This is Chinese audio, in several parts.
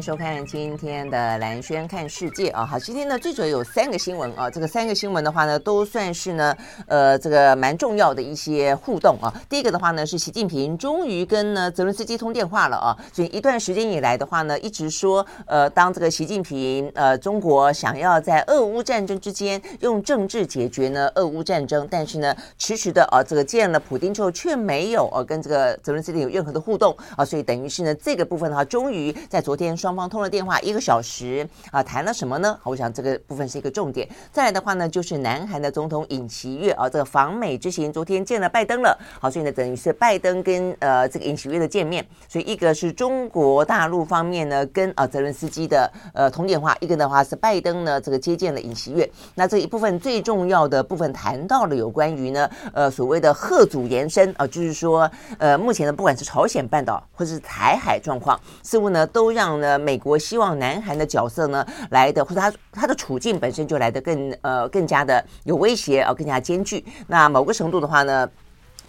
收看今天的蓝轩看世界啊。好，今天呢最主要有三个新闻啊。这个三个新闻的话呢，都算是呢呃这个蛮重要的一些互动啊。第一个的话呢是习近平终于跟呢泽伦斯基通电话了啊。所以一段时间以来的话呢，一直说呃当这个习近平呃中国想要在俄乌战争之间用政治解决呢俄乌战争，但是呢迟迟的啊这个见了普丁之后却没有呃跟这个泽伦斯基有任何的互动啊。所以等于是呢这个部分的话，终于在。昨天双双方通了电话一个小时啊，谈了什么呢？我想这个部分是一个重点。再来的话呢，就是南韩的总统尹锡悦啊，这个访美之行昨天见了拜登了。好，所以呢，等于是拜登跟呃这个尹锡悦的见面。所以一个是中国大陆方面呢跟啊泽伦斯基的呃通电话，一个的话是拜登呢这个接见了尹锡悦。那这一部分最重要的部分谈到了有关于呢呃所谓的贺祖延伸啊，就是说呃目前呢不管是朝鲜半岛或者是台海状况，似乎呢都让呢呃，美国希望南韩的角色呢来的，或者他他的处境本身就来得更呃更加的有威胁啊，更加艰巨。那某个程度的话呢？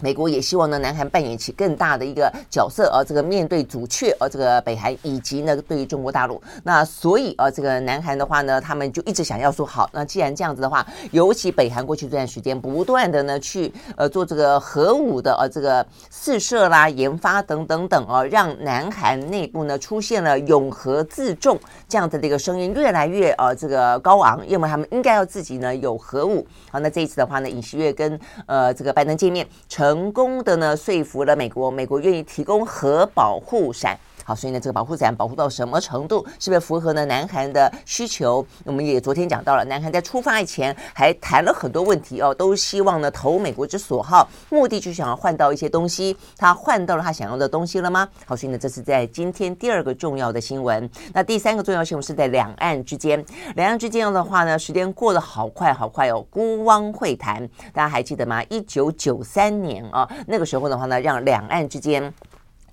美国也希望呢，南韩扮演起更大的一个角色，而这个面对阻却，而这个北韩以及呢，对于中国大陆，那所以呃，这个南韩的话呢，他们就一直想要说好，那既然这样子的话，尤其北韩过去这段时间不断的呢去呃做这个核武的呃这个试射啦、研发等等等啊，让南韩内部呢出现了拥核自重这样子的一个声音越来越呃这个高昂，因为他们应该要自己呢有核武。好，那这一次的话呢，尹锡悦跟呃这个拜登见面成。成功的呢，说服了美国，美国愿意提供核保护伞。好，所以呢，这个保护伞保护到什么程度，是不是符合呢南韩的需求？我们也昨天讲到了，南韩在出发以前还谈了很多问题哦，都希望呢投美国之所好，目的就是想要换到一些东西。他换到了他想要的东西了吗？好，所以呢，这是在今天第二个重要的新闻。那第三个重要新闻是在两岸之间，两岸之间的话呢，时间过得好快好快哦。孤汪会谈，大家还记得吗？一九九三年啊，那个时候的话呢，让两岸之间。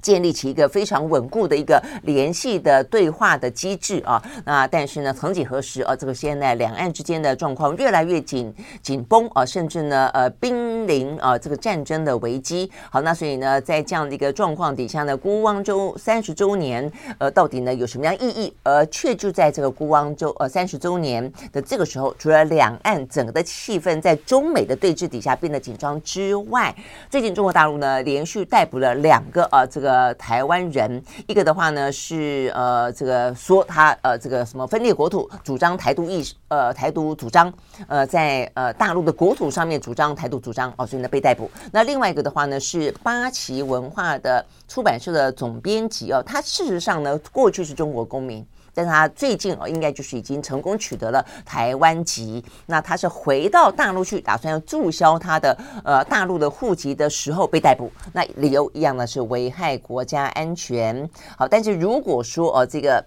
建立起一个非常稳固的一个联系的对话的机制啊，那但是呢，曾几何时啊，这个现在两岸之间的状况越来越紧紧绷啊，甚至呢，呃，濒临啊这个战争的危机。好，那所以呢，在这样的一个状况底下呢，孤汪周三十周年，呃，到底呢有什么样意义？而却就在这个孤汪周呃三十周年的这个时候，除了两岸整个的气氛在中美的对峙底下变得紧张之外，最近中国大陆呢连续逮捕了两个啊这个。呃，台湾人一个的话呢是呃，这个说他呃，这个什么分裂国土，主张台独意，呃，台独主张，呃，在呃大陆的国土上面主张台独主张哦，所以呢被逮捕。那另外一个的话呢是八旗文化的出版社的总编辑哦，他事实上呢过去是中国公民。但他最近哦，应该就是已经成功取得了台湾籍。那他是回到大陆去，打算要注销他的呃大陆的户籍的时候被逮捕。那理由一样呢，是危害国家安全。好，但是如果说哦这个。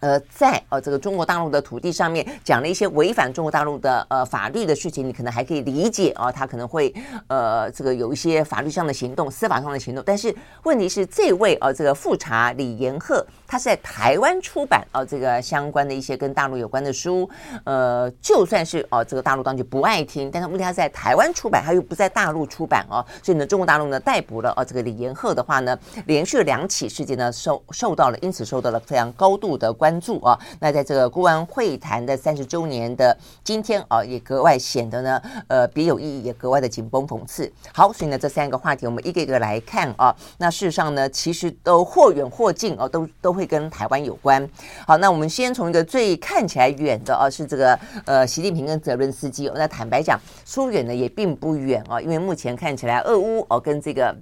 呃，在呃这个中国大陆的土地上面讲了一些违反中国大陆的呃法律的事情，你可能还可以理解啊，他可能会呃这个有一些法律上的行动、司法上的行动。但是问题是，这位呃这个富察李延鹤，他是在台湾出版啊这个相关的一些跟大陆有关的书，呃，就算是哦这个大陆当局不爱听，但是问题他在台湾出版，他又不在大陆出版哦，所以呢，中国大陆呢逮捕了啊这个李延鹤的话呢，连续两起事件呢受受到了，因此受到了非常高度的关。关注啊，那在这个孤汪会谈的三十周年的今天啊，也格外显得呢，呃，别有意义，也格外的紧绷讽刺。好，所以呢，这三个话题我们一个一个来看啊。那事实上呢，其实都或远或近哦，都都会跟台湾有关。好，那我们先从一个最看起来远的啊，是这个呃，习近平跟泽伦斯基。那坦白讲，说远呢也并不远啊，因为目前看起来，俄乌哦跟这个。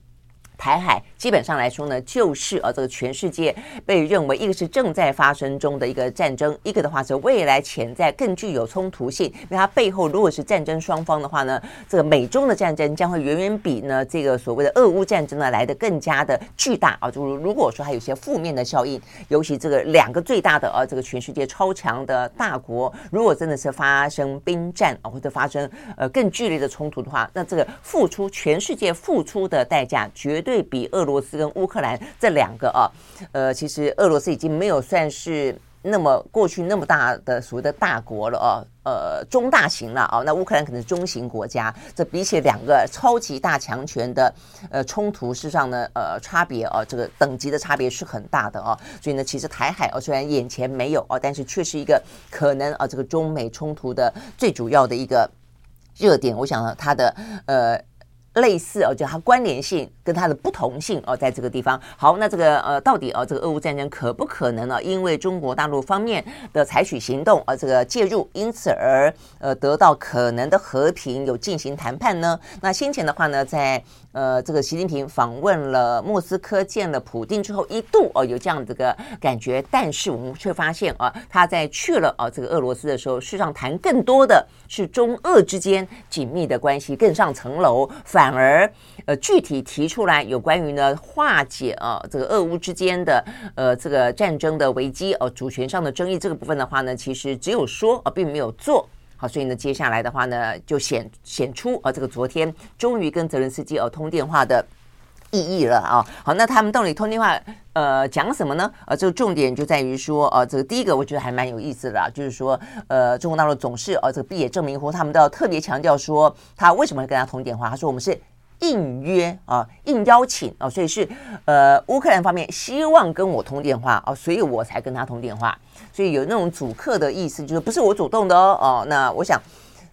台海基本上来说呢，就是呃，这个全世界被认为一个是正在发生中的一个战争，一个的话是未来潜在更具有冲突性，因为它背后如果是战争双方的话呢，这个美中的战争将会远远比呢这个所谓的俄乌战争呢来得更加的巨大啊。就如果说还有些负面的效应，尤其这个两个最大的呃这个全世界超强的大国，如果真的是发生兵战啊，或者发生呃更剧烈的冲突的话，那这个付出全世界付出的代价绝。对比俄罗斯跟乌克兰这两个啊，呃，其实俄罗斯已经没有算是。那么过去那么大的所谓的大国了哦，呃，中大型了啊，那乌克兰可能是中型国家，这比起两个超级大强权的呃冲突，事实上呢，呃，差别啊，这个等级的差别是很大的哦。所以呢，其实台海哦，虽然眼前没有哦，但是却是一个可能啊，这个中美冲突的最主要的一个热点。我想，它的呃。类似哦，就它关联性跟它的不同性哦，在这个地方。好，那这个呃，到底哦，这个俄乌战争可不可能呢？因为中国大陆方面的采取行动啊，这个介入，因此而呃得到可能的和平，有进行谈判呢？那先前的话呢，在呃这个习近平访问了莫斯科，见了普丁之后，一度哦有这样子的感觉，但是我们却发现啊，他在去了啊这个俄罗斯的时候，事实上谈更多的是中俄之间紧密的关系，更上层楼反。而，呃，具体提出来有关于呢化解啊这个俄乌之间的呃这个战争的危机哦、呃、主权上的争议这个部分的话呢，其实只有说啊、并没有做好，所以呢，接下来的话呢，就显显出啊、这个昨天终于跟泽伦斯基哦、呃、通电话的意义了啊。好，那他们到底通电话呃讲什么呢？呃，这个重点就在于说呃这个第一个我觉得还蛮有意思的，就是说呃中国大陆总是呃这个毕业证明或他们都要特别强调说他为什么会跟他通电话？他说我们是。应约啊，应邀请啊，所以是呃，乌克兰方面希望跟我通电话啊，所以我才跟他通电话，所以有那种主客的意思，就是不是我主动的哦哦。那我想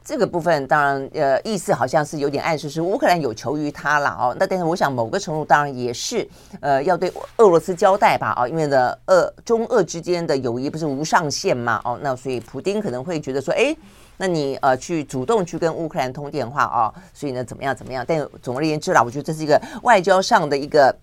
这个部分当然呃，意思好像是有点暗示是乌克兰有求于他了哦。那但是我想某个程度当然也是呃，要对俄罗斯交代吧啊，因为的，俄中俄之间的友谊不是无上限嘛哦，那所以普丁可能会觉得说，哎。那你呃去主动去跟乌克兰通电话啊，所以呢怎么样怎么样？但总而言之啦，我觉得这是一个外交上的一个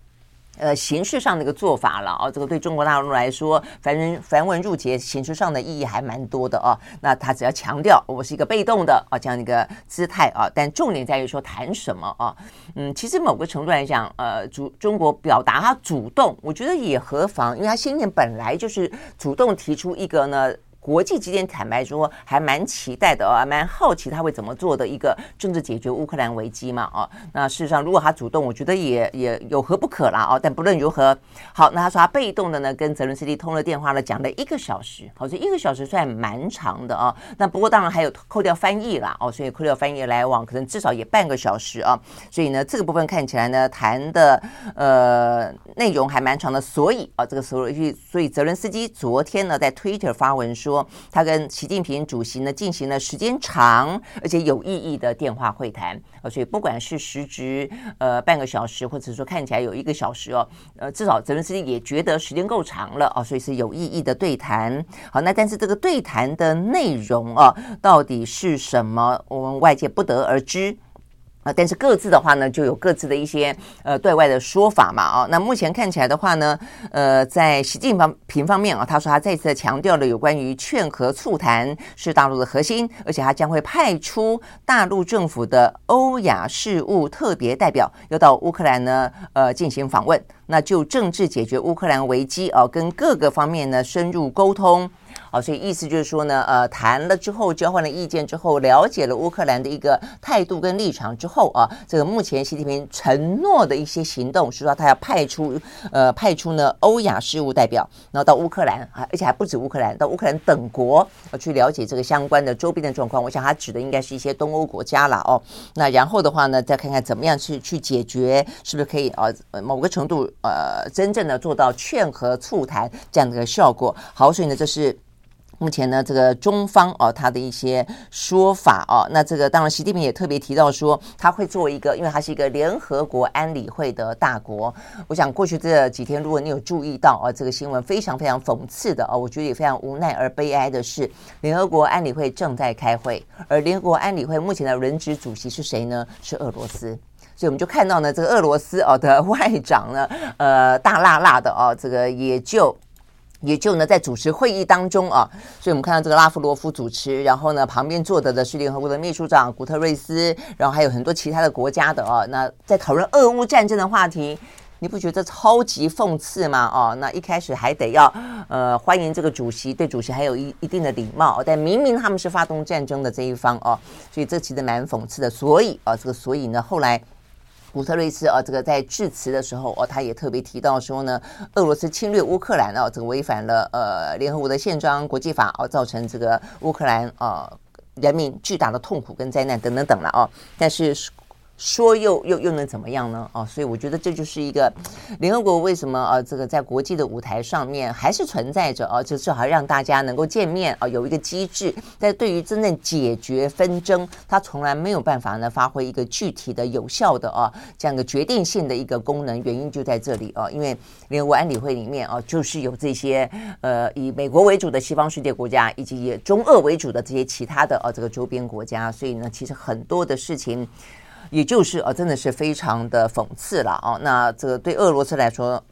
呃形式上的一个做法了啊。这个对中国大陆来说，繁文繁文缛节，形式上的意义还蛮多的啊。那他只要强调我是一个被动的啊这样一个姿态啊，但重点在于说谈什么啊？嗯，其实某个程度来讲，呃，主中国表达他主动，我觉得也何妨，因为他先前本来就是主动提出一个呢。国际之间坦白说还蛮期待的哦，蛮好奇他会怎么做的一个政治解决乌克兰危机嘛哦，那事实上如果他主动，我觉得也也有何不可啦哦。但不论如何，好，那他说他被动的呢跟泽伦斯基通了电话了，讲了一个小时，好，这一个小时算蛮长的啊。那不过当然还有扣掉翻译啦哦，所以扣掉翻译来往可能至少也半个小时啊。所以呢这个部分看起来呢谈的呃内容还蛮长的，所以啊这个所以所以泽伦斯基昨天呢在 Twitter 发文说。说他跟习近平主席呢进行了时间长而且有意义的电话会谈，所以不管是时值呃半个小时，或者说看起来有一个小时哦，呃至少泽伦斯基也觉得时间够长了哦，所以是有意义的对谈。好，那但是这个对谈的内容啊，到底是什么，我们外界不得而知。但是各自的话呢，就有各自的一些呃对外的说法嘛，啊，那目前看起来的话呢，呃，在习近平方面啊，他说他再次强调了有关于劝和促谈是大陆的核心，而且他将会派出大陆政府的欧亚事务特别代表要到乌克兰呢，呃，进行访问，那就政治解决乌克兰危机啊，跟各个方面呢深入沟通。好，所以意思就是说呢，呃，谈了之后，交换了意见之后，了解了乌克兰的一个态度跟立场之后啊，这个目前习近平承诺的一些行动是说他要派出，呃，派出呢欧亚事务代表，然后到乌克兰啊，而且还不止乌克兰，到乌克兰等国去了解这个相关的周边的状况。我想他指的应该是一些东欧国家了哦。那然后的话呢，再看看怎么样去去解决，是不是可以啊，某个程度呃，真正的做到劝和促谈这样的一个效果。好，所以呢，这是。目前呢，这个中方哦，他的一些说法哦，那这个当然，习近平也特别提到说，他会做一个，因为他是一个联合国安理会的大国。我想过去这几天，如果你有注意到啊，这个新闻非常非常讽刺的啊，我觉得也非常无奈而悲哀的是，联合国安理会正在开会，而联合国安理会目前的轮值主席是谁呢？是俄罗斯。所以我们就看到呢，这个俄罗斯哦的外长呢，呃，大辣辣的哦，这个也就。也就呢，在主持会议当中啊，所以我们看到这个拉夫罗夫主持，然后呢，旁边坐的的是联合国的秘书长古特瑞斯，然后还有很多其他的国家的啊，那在讨论俄乌战争的话题，你不觉得超级讽刺吗？哦，那一开始还得要呃欢迎这个主席，对主席还有一一定的礼貌，但明明他们是发动战争的这一方哦，所以这其实蛮讽刺的。所以啊，这个所以呢，后来。古特瑞斯啊，这个在致辞的时候哦，他也特别提到说呢，俄罗斯侵略乌克兰啊，这个违反了呃联合国的宪章、国际法哦，造成这个乌克兰啊人民巨大的痛苦跟灾难等等等了啊，但是。说又又又能怎么样呢？哦，所以我觉得这就是一个联合国为什么啊，这个在国际的舞台上面还是存在着啊，就至少让大家能够见面啊，有一个机制。但对于真正解决纷争，它从来没有办法呢发挥一个具体的、有效的啊这样一个决定性的一个功能。原因就在这里啊，因为联合国安理会里面啊，就是有这些呃以美国为主的西方世界国家，以及以中俄为主的这些其他的啊这个周边国家，所以呢，其实很多的事情。也就是啊，真的是非常的讽刺了啊。那这个对俄罗斯来说。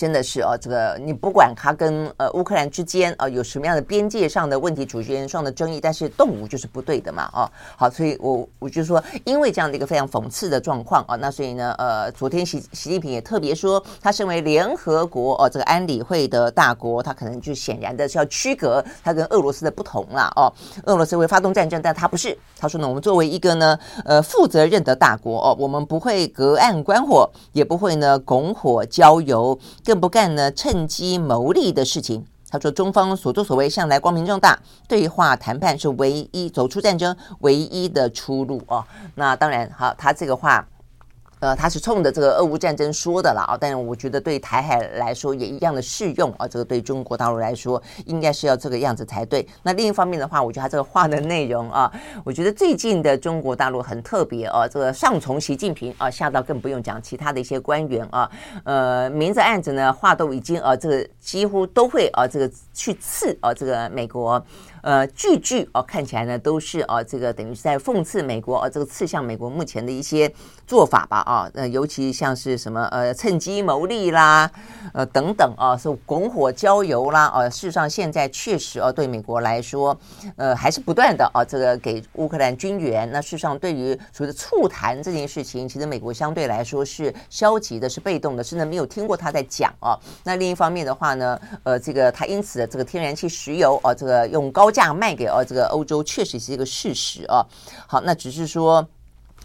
真的是哦，这个你不管他跟呃乌克兰之间啊有什么样的边界上的问题、主权上的争议，但是动武就是不对的嘛哦。好，所以我我就说，因为这样的一个非常讽刺的状况啊，那所以呢，呃，昨天习习近平也特别说，他身为联合国哦、这个安理会的大国，他可能就显然的是要区隔他跟俄罗斯的不同了哦、俄罗斯会发动战争，但他不是。他说呢，我们作为一个呢呃负责任的大国哦、我们不会隔岸观火，也不会呢拱火浇油。更不干呢趁机牟利的事情。他说，中方所作所为向来光明正大，对话谈判是唯一走出战争唯一的出路哦。那当然，好，他这个话。呃，他是冲着这个俄乌战争说的了啊，但是我觉得对台海来说也一样的适用啊，这个对中国大陆来说应该是要这个样子才对。那另一方面的话，我觉得他这个话的内容啊，我觉得最近的中国大陆很特别啊，这个上从习近平啊，下到更不用讲其他的一些官员啊，呃，明着暗着呢，话都已经啊，这个几乎都会啊，这个去刺啊，这个美国。呃，句句哦，看起来呢都是哦，这个等于是在讽刺美国哦，这个刺向美国目前的一些做法吧啊，呃，尤其像是什么呃，趁机牟利啦，呃等等啊，是拱火浇油啦啊，事实上现在确实哦，对美国来说，呃，还是不断的啊，这个给乌克兰军援。那事实上，对于所谓的促谈这件事情，其实美国相对来说是消极的，是被动的，甚至没有听过他在讲啊。那另一方面的话呢，呃，这个他因此的这个天然气、石油啊，这个用高价卖给哦，这个欧洲确实是一个事实啊。好，那只是说。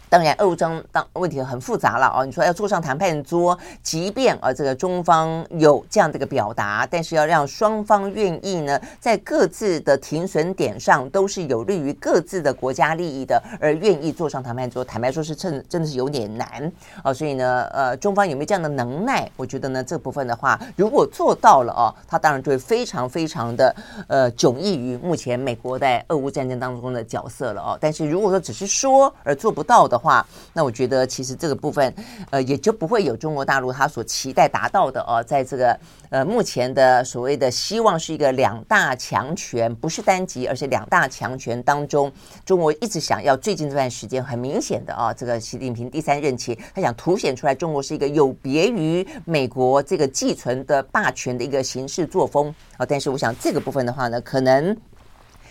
当然，俄乌争当问题很复杂了哦。你说要坐上谈判桌，即便啊这个中方有这样的一个表达，但是要让双方愿意呢，在各自的停损点上都是有利于各自的国家利益的，而愿意坐上谈判桌，坦白说是真真的是有点难哦。所以呢，呃，中方有没有这样的能耐？我觉得呢，这部分的话，如果做到了哦，他当然就会非常非常的呃迥异于目前美国在俄乌战争当中的角色了哦。但是如果说只是说而做不到的，的话，那我觉得其实这个部分，呃，也就不会有中国大陆他所期待达到的哦，在这个呃目前的所谓的希望是一个两大强权，不是单极，而是两大强权当中，中国一直想要最近这段时间很明显的啊，这个习近平第三任期，他想凸显出来中国是一个有别于美国这个寄存的霸权的一个行事作风啊，但是我想这个部分的话呢，可能。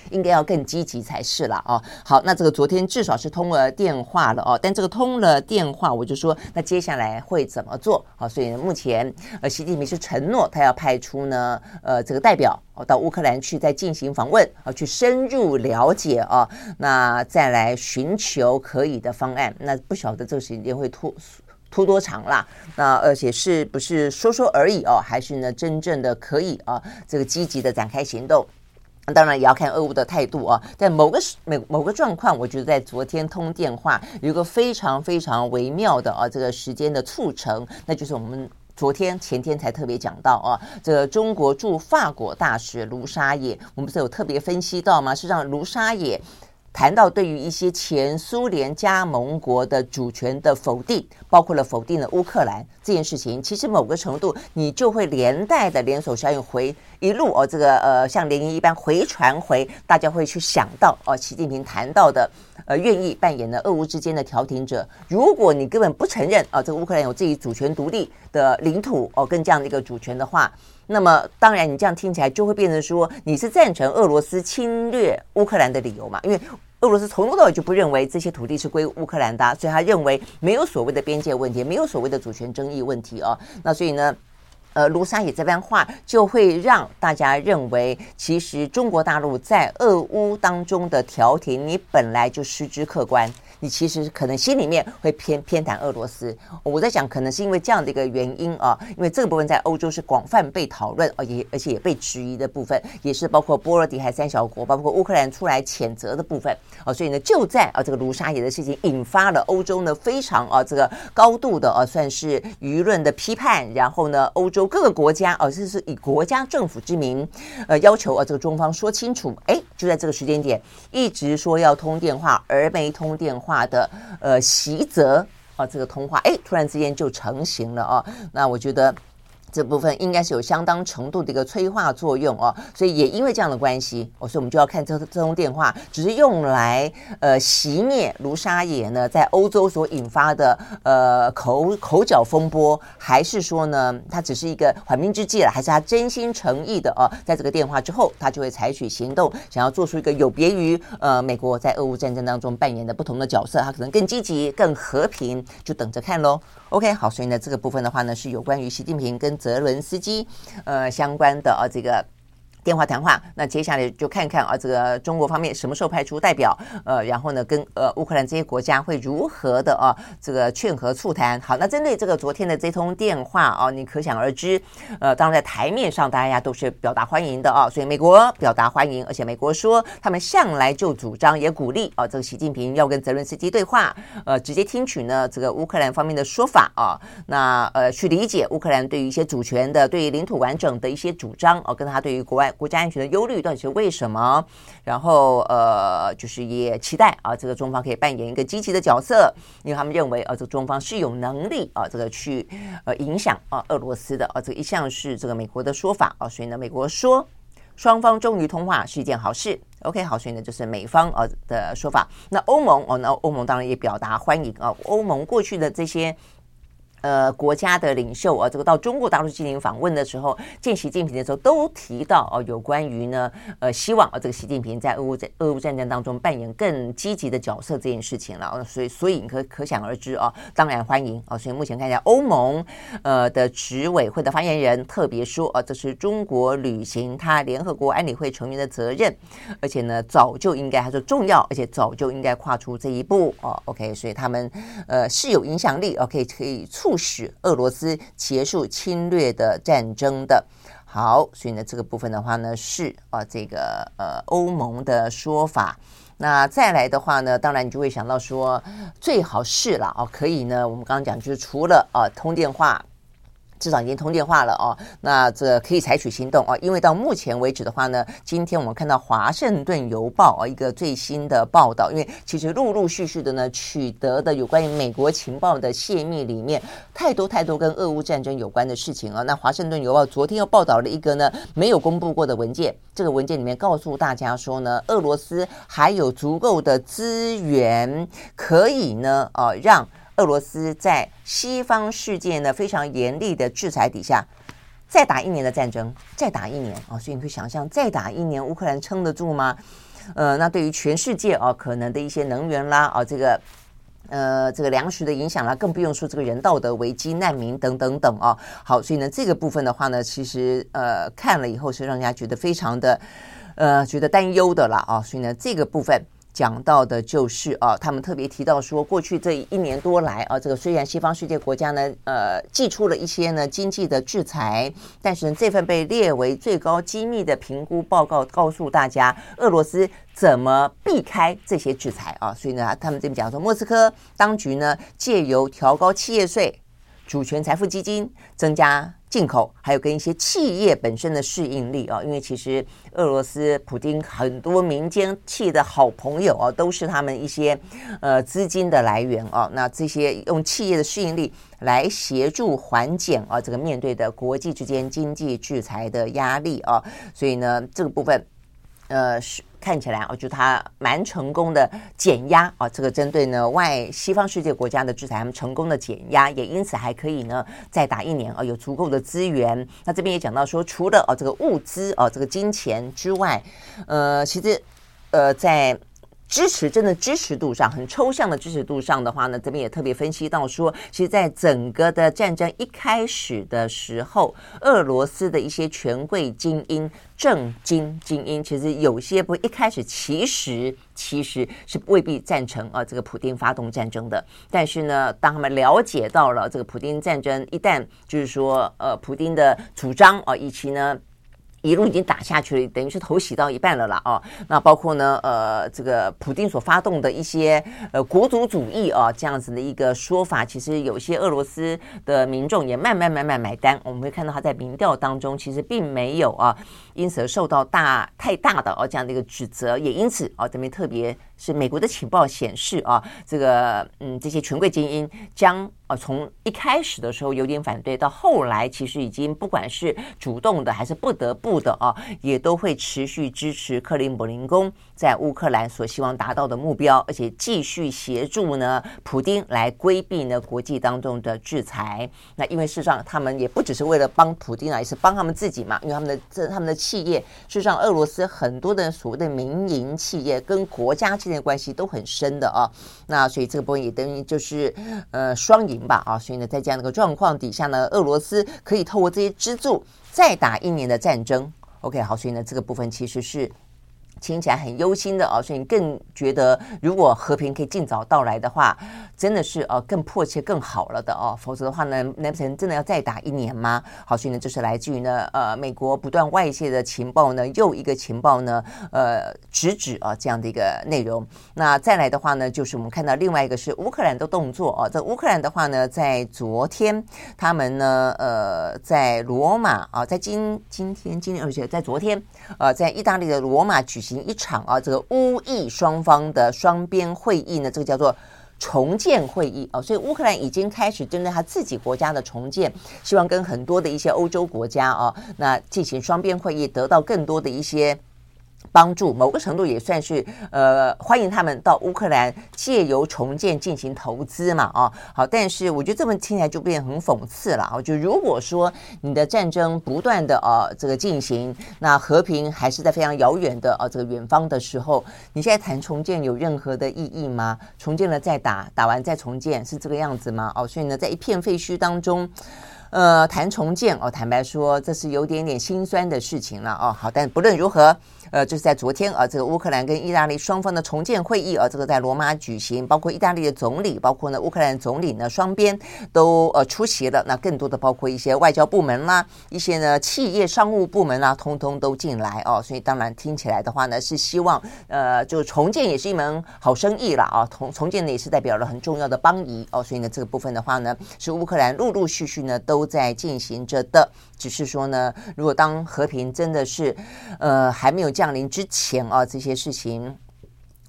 应该要更积极才是了哦。好，那这个昨天至少是通了电话了哦。但这个通了电话，我就说，那接下来会怎么做？好，所以，目前呃，习近平是承诺他要派出呢呃这个代表哦到乌克兰去再进行访问啊，去深入了解啊，那再来寻求可以的方案。那不晓得这个时间会拖拖多长啦？那而且是不是说说而已哦？还是呢真正的可以啊这个积极的展开行动？当然也要看俄乌的态度啊，在某个时某某个状况，我觉得在昨天通电话有一个非常非常微妙的啊，这个时间的促成，那就是我们昨天前天才特别讲到啊，这个中国驻法国大使卢沙野，我们不是有特别分析到吗？是让卢沙野。谈到对于一些前苏联加盟国的主权的否定，包括了否定了乌克兰这件事情，其实某个程度你就会连带的连锁效应回一路哦，这个呃像涟漪一般回传回，大家会去想到哦，习近平谈到的呃愿意扮演的俄乌之间的调停者。如果你根本不承认啊，这个乌克兰有自己主权独立的领土哦，跟这样的一个主权的话。那么，当然，你这样听起来就会变成说，你是赞成俄罗斯侵略乌克兰的理由嘛？因为俄罗斯从头到尾就不认为这些土地是归乌克兰的，所以他认为没有所谓的边界问题，没有所谓的主权争议问题哦。那所以呢，呃，卢沙野这番话就会让大家认为，其实中国大陆在俄乌当中的调停，你本来就失之客观。你其实可能心里面会偏偏袒俄罗斯，我在想，可能是因为这样的一个原因啊，因为这个部分在欧洲是广泛被讨论，而且而且也被质疑的部分，也是包括波罗的海三小国，包括乌克兰出来谴责的部分。啊，所以呢，就在啊这个卢沙野的事情引发了欧洲呢非常啊这个高度的啊算是舆论的批判，然后呢，欧洲各个国家啊这是以国家政府之名，呃要求啊这个中方说清楚，哎，就在这个时间点，一直说要通电话而没通电话。的呃习泽啊，这个通话哎，突然之间就成型了啊，那我觉得。这部分应该是有相当程度的一个催化作用哦，所以也因为这样的关系，我说我们就要看这这通电话，只是用来呃熄灭卢沙野呢在欧洲所引发的呃口口角风波，还是说呢他只是一个缓兵之计了，还是他真心诚意的哦，在这个电话之后，他就会采取行动，想要做出一个有别于呃美国在俄乌战争当中扮演的不同的角色，他可能更积极、更和平，就等着看喽。OK，好，所以呢这个部分的话呢是有关于习近平跟泽伦斯基，呃，相关的啊，这个。电话谈话，那接下来就看看啊，这个中国方面什么时候派出代表？呃，然后呢，跟呃乌克兰这些国家会如何的啊，这个劝和促谈？好，那针对这个昨天的这通电话啊，你可想而知，呃，当然在台面上大家都是表达欢迎的啊，所以美国表达欢迎，而且美国说他们向来就主张也鼓励啊，这个习近平要跟泽伦斯基对话，呃，直接听取呢这个乌克兰方面的说法啊，那呃去理解乌克兰对于一些主权的、对于领土完整的一些主张啊，跟他对于国外。国家安全的忧虑到底是为什么？然后呃，就是也期待啊，这个中方可以扮演一个积极的角色，因为他们认为啊，这中方是有能力啊，这个去呃影响啊俄罗斯的啊，这个一向是这个美国的说法啊，所以呢，美国说双方终于通话是一件好事。OK，好，所以呢，就是美方啊的说法。那欧盟哦，那欧盟当然也表达欢迎啊，欧盟过去的这些。呃，国家的领袖啊，这个到中国大陆进行访问的时候，见习近平的时候，都提到哦，有关于呢，呃，希望啊，这个习近平在俄乌战俄乌战争当中扮演更积极的角色这件事情了。所以，所以你可可想而知啊，当然欢迎啊。所以目前看一下欧盟呃的执委会的发言人特别说啊，这是中国履行他联合国安理会成员的责任，而且呢，早就应该他说重要，而且早就应该跨出这一步哦。OK，所以他们呃是有影响力，OK 可以促。使俄罗斯结束侵略的战争的。好，所以呢，这个部分的话呢是啊，这个呃欧盟的说法。那再来的话呢，当然你就会想到说，最好是了哦，可以呢，我们刚刚讲就是除了啊通电话。至少已经通电话了哦，那这可以采取行动哦，因为到目前为止的话呢，今天我们看到《华盛顿邮报》啊一个最新的报道，因为其实陆陆续续的呢取得的有关于美国情报的泄密里面，太多太多跟俄乌战争有关的事情啊。那《华盛顿邮报》昨天又报道了一个呢没有公布过的文件，这个文件里面告诉大家说呢，俄罗斯还有足够的资源可以呢啊让。俄罗斯在西方世界呢非常严厉的制裁底下，再打一年的战争，再打一年啊，所以你可以想象，再打一年，乌克兰撑得住吗？呃，那对于全世界啊，可能的一些能源啦啊，这个呃这个粮食的影响啦，更不用说这个人道的危机、难民等等等啊。好，所以呢，这个部分的话呢，其实呃看了以后是让人家觉得非常的呃觉得担忧的啦啊。所以呢，这个部分。讲到的就是啊，他们特别提到说，过去这一年多来啊，这个虽然西方世界国家呢，呃，祭出了一些呢经济的制裁，但是呢，这份被列为最高机密的评估报告告诉大家，俄罗斯怎么避开这些制裁啊。所以呢，他们这边讲说，莫斯科当局呢，借由调高企业税、主权财富基金增加。进口还有跟一些企业本身的适应力啊，因为其实俄罗斯普丁很多民间企业的好朋友啊，都是他们一些呃资金的来源啊。那这些用企业的适应力来协助缓解啊这个面对的国际之间经济制裁的压力啊，所以呢这个部分呃是。看起来，我觉得他蛮成功的减压啊，这个针对呢外西方世界国家的制裁，他们成功的减压，也因此还可以呢再打一年啊，有足够的资源。那这边也讲到说，除了啊这个物资啊这个金钱之外，呃，其实呃在支持真的支持度上，很抽象的支持度上的话呢，这边也特别分析到说，其实，在整个的战争一开始的时候，俄罗斯的一些权贵精英、政经精英，其实有些不一开始其实其实是未必赞成啊这个普丁发动战争的，但是呢，当他们了解到了这个普丁战争一旦就是说呃普丁的主张啊，以及呢。一路已经打下去了，等于是头洗到一半了啦哦。那包括呢，呃，这个普丁所发动的一些呃国族主义啊，这样子的一个说法，其实有些俄罗斯的民众也慢慢慢慢买单。我们会看到他在民调当中，其实并没有啊，因此受到大太大的哦这样的一个指责，也因此哦，这边特别。是美国的情报显示啊，这个嗯，这些权贵精英将啊从一开始的时候有点反对，到后来其实已经不管是主动的还是不得不的啊，也都会持续支持克林姆林宫在乌克兰所希望达到的目标，而且继续协助呢普丁来规避呢国际当中的制裁。那因为事实上他们也不只是为了帮普丁啊，也是帮他们自己嘛，因为他们的这他们的企业，事实上俄罗斯很多的所谓的民营企业跟国家。之间的关系都很深的啊，那所以这个部分也等于就是呃双赢吧啊，所以呢，在这样的一个状况底下呢，俄罗斯可以透过这些资助再打一年的战争。OK，好，所以呢，这个部分其实是。听起来很忧心的啊，所以你更觉得如果和平可以尽早到来的话，真的是呃更迫切更好了的哦。否则的话呢，难不成真的要再打一年吗？好，所以呢，这是来自于呢呃美国不断外泄的情报呢，又一个情报呢呃直指啊这样的一个内容。那再来的话呢，就是我们看到另外一个是乌克兰的动作啊，在乌克兰的话呢，在昨天他们呢呃在罗马啊，在今今天今天而且在昨天呃在意大利的罗马举行一场啊，这个乌意双方的双边会议呢，这个叫做重建会议啊，所以乌克兰已经开始针对他自己国家的重建，希望跟很多的一些欧洲国家啊，那进行双边会议，得到更多的一些。帮助某个程度也算是呃欢迎他们到乌克兰借由重建进行投资嘛啊好，但是我觉得这么听起来就变得很讽刺了啊！就如果说你的战争不断的啊这个进行，那和平还是在非常遥远的啊这个远方的时候，你现在谈重建有任何的意义吗？重建了再打，打完再重建是这个样子吗？哦，所以呢，在一片废墟当中。呃，谈重建哦，坦白说，这是有点点心酸的事情了哦。好，但不论如何，呃，就是在昨天啊，这个乌克兰跟意大利双方的重建会议啊，这个在罗马举行，包括意大利的总理，包括呢乌克兰总理呢，双边都呃出席了。那更多的包括一些外交部门啦，一些呢企业商务部门啦，通通都进来哦。所以当然听起来的话呢，是希望呃，就重建也是一门好生意了啊。重重建呢也是代表了很重要的邦谊哦。所以呢，这个部分的话呢，是乌克兰陆陆续续呢都。在进行着的，只是说呢，如果当和平真的是，呃，还没有降临之前啊，这些事情。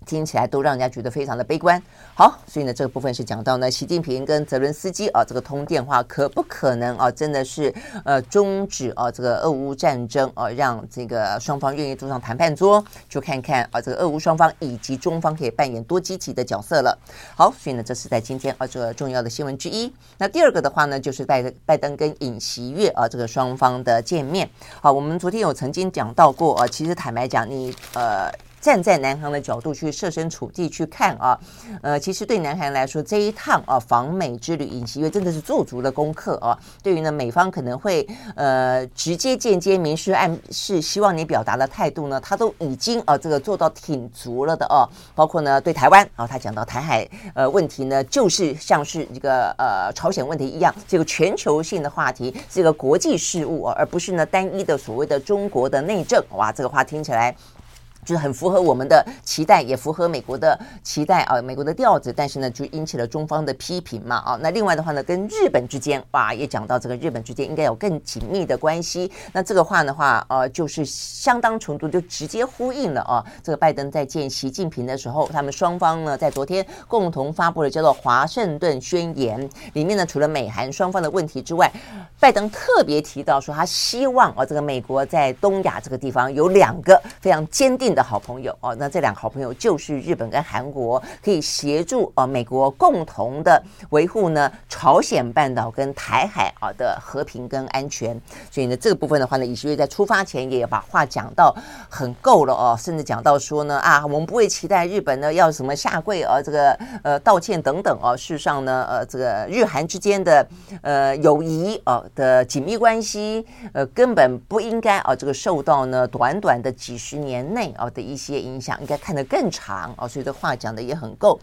听起来都让人家觉得非常的悲观。好，所以呢，这个部分是讲到呢，习近平跟泽伦斯基啊，这个通电话可不可能啊，真的是呃终止啊这个俄乌战争啊，让这个双方愿意坐上谈判桌，就看看啊这个俄乌双方以及中方可以扮演多积极的角色了。好，所以呢，这是在今天啊这个重要的新闻之一。那第二个的话呢，就是拜拜登跟尹锡悦啊这个双方的见面。好，我们昨天有曾经讲到过啊，其实坦白讲，你呃。站在南韩的角度去设身处地去看啊，呃，其实对南韩来说这一趟啊访美之旅，尹锡悦真的是做足了功课啊。对于呢美方可能会呃直接间接明示暗示希望你表达的态度呢，他都已经啊这个做到挺足了的哦。包括呢对台湾啊，他讲到台海呃问题呢，就是像是一个呃朝鲜问题一样，这个全球性的话题，这个国际事务啊，而不是呢单一的所谓的中国的内政。哇，这个话听起来。就是很符合我们的期待，也符合美国的期待啊，美国的调子，但是呢，就引起了中方的批评嘛啊。那另外的话呢，跟日本之间哇，也讲到这个日本之间应该有更紧密的关系。那这个话的话，呃，就是相当程度就直接呼应了啊。这个拜登在见习近平的时候，他们双方呢在昨天共同发布了叫做《华盛顿宣言》，里面呢除了美韩双方的问题之外，拜登特别提到说，他希望啊这个美国在东亚这个地方有两个非常坚定。的好朋友哦。那这两个好朋友就是日本跟韩国，可以协助呃美国共同的维护呢朝鲜半岛跟台海啊的和平跟安全。所以呢，这个部分的话呢，尹锡悦在出发前也把话讲到很够了哦，甚至讲到说呢啊，我们不会期待日本呢要什么下跪啊，这个呃道歉等等哦。事实上呢，呃，这个日韩之间的呃友谊啊的紧密关系，呃，根本不应该啊这个受到呢短短的几十年内啊的一些影响，应该看得更长哦，所以这话讲的也很够。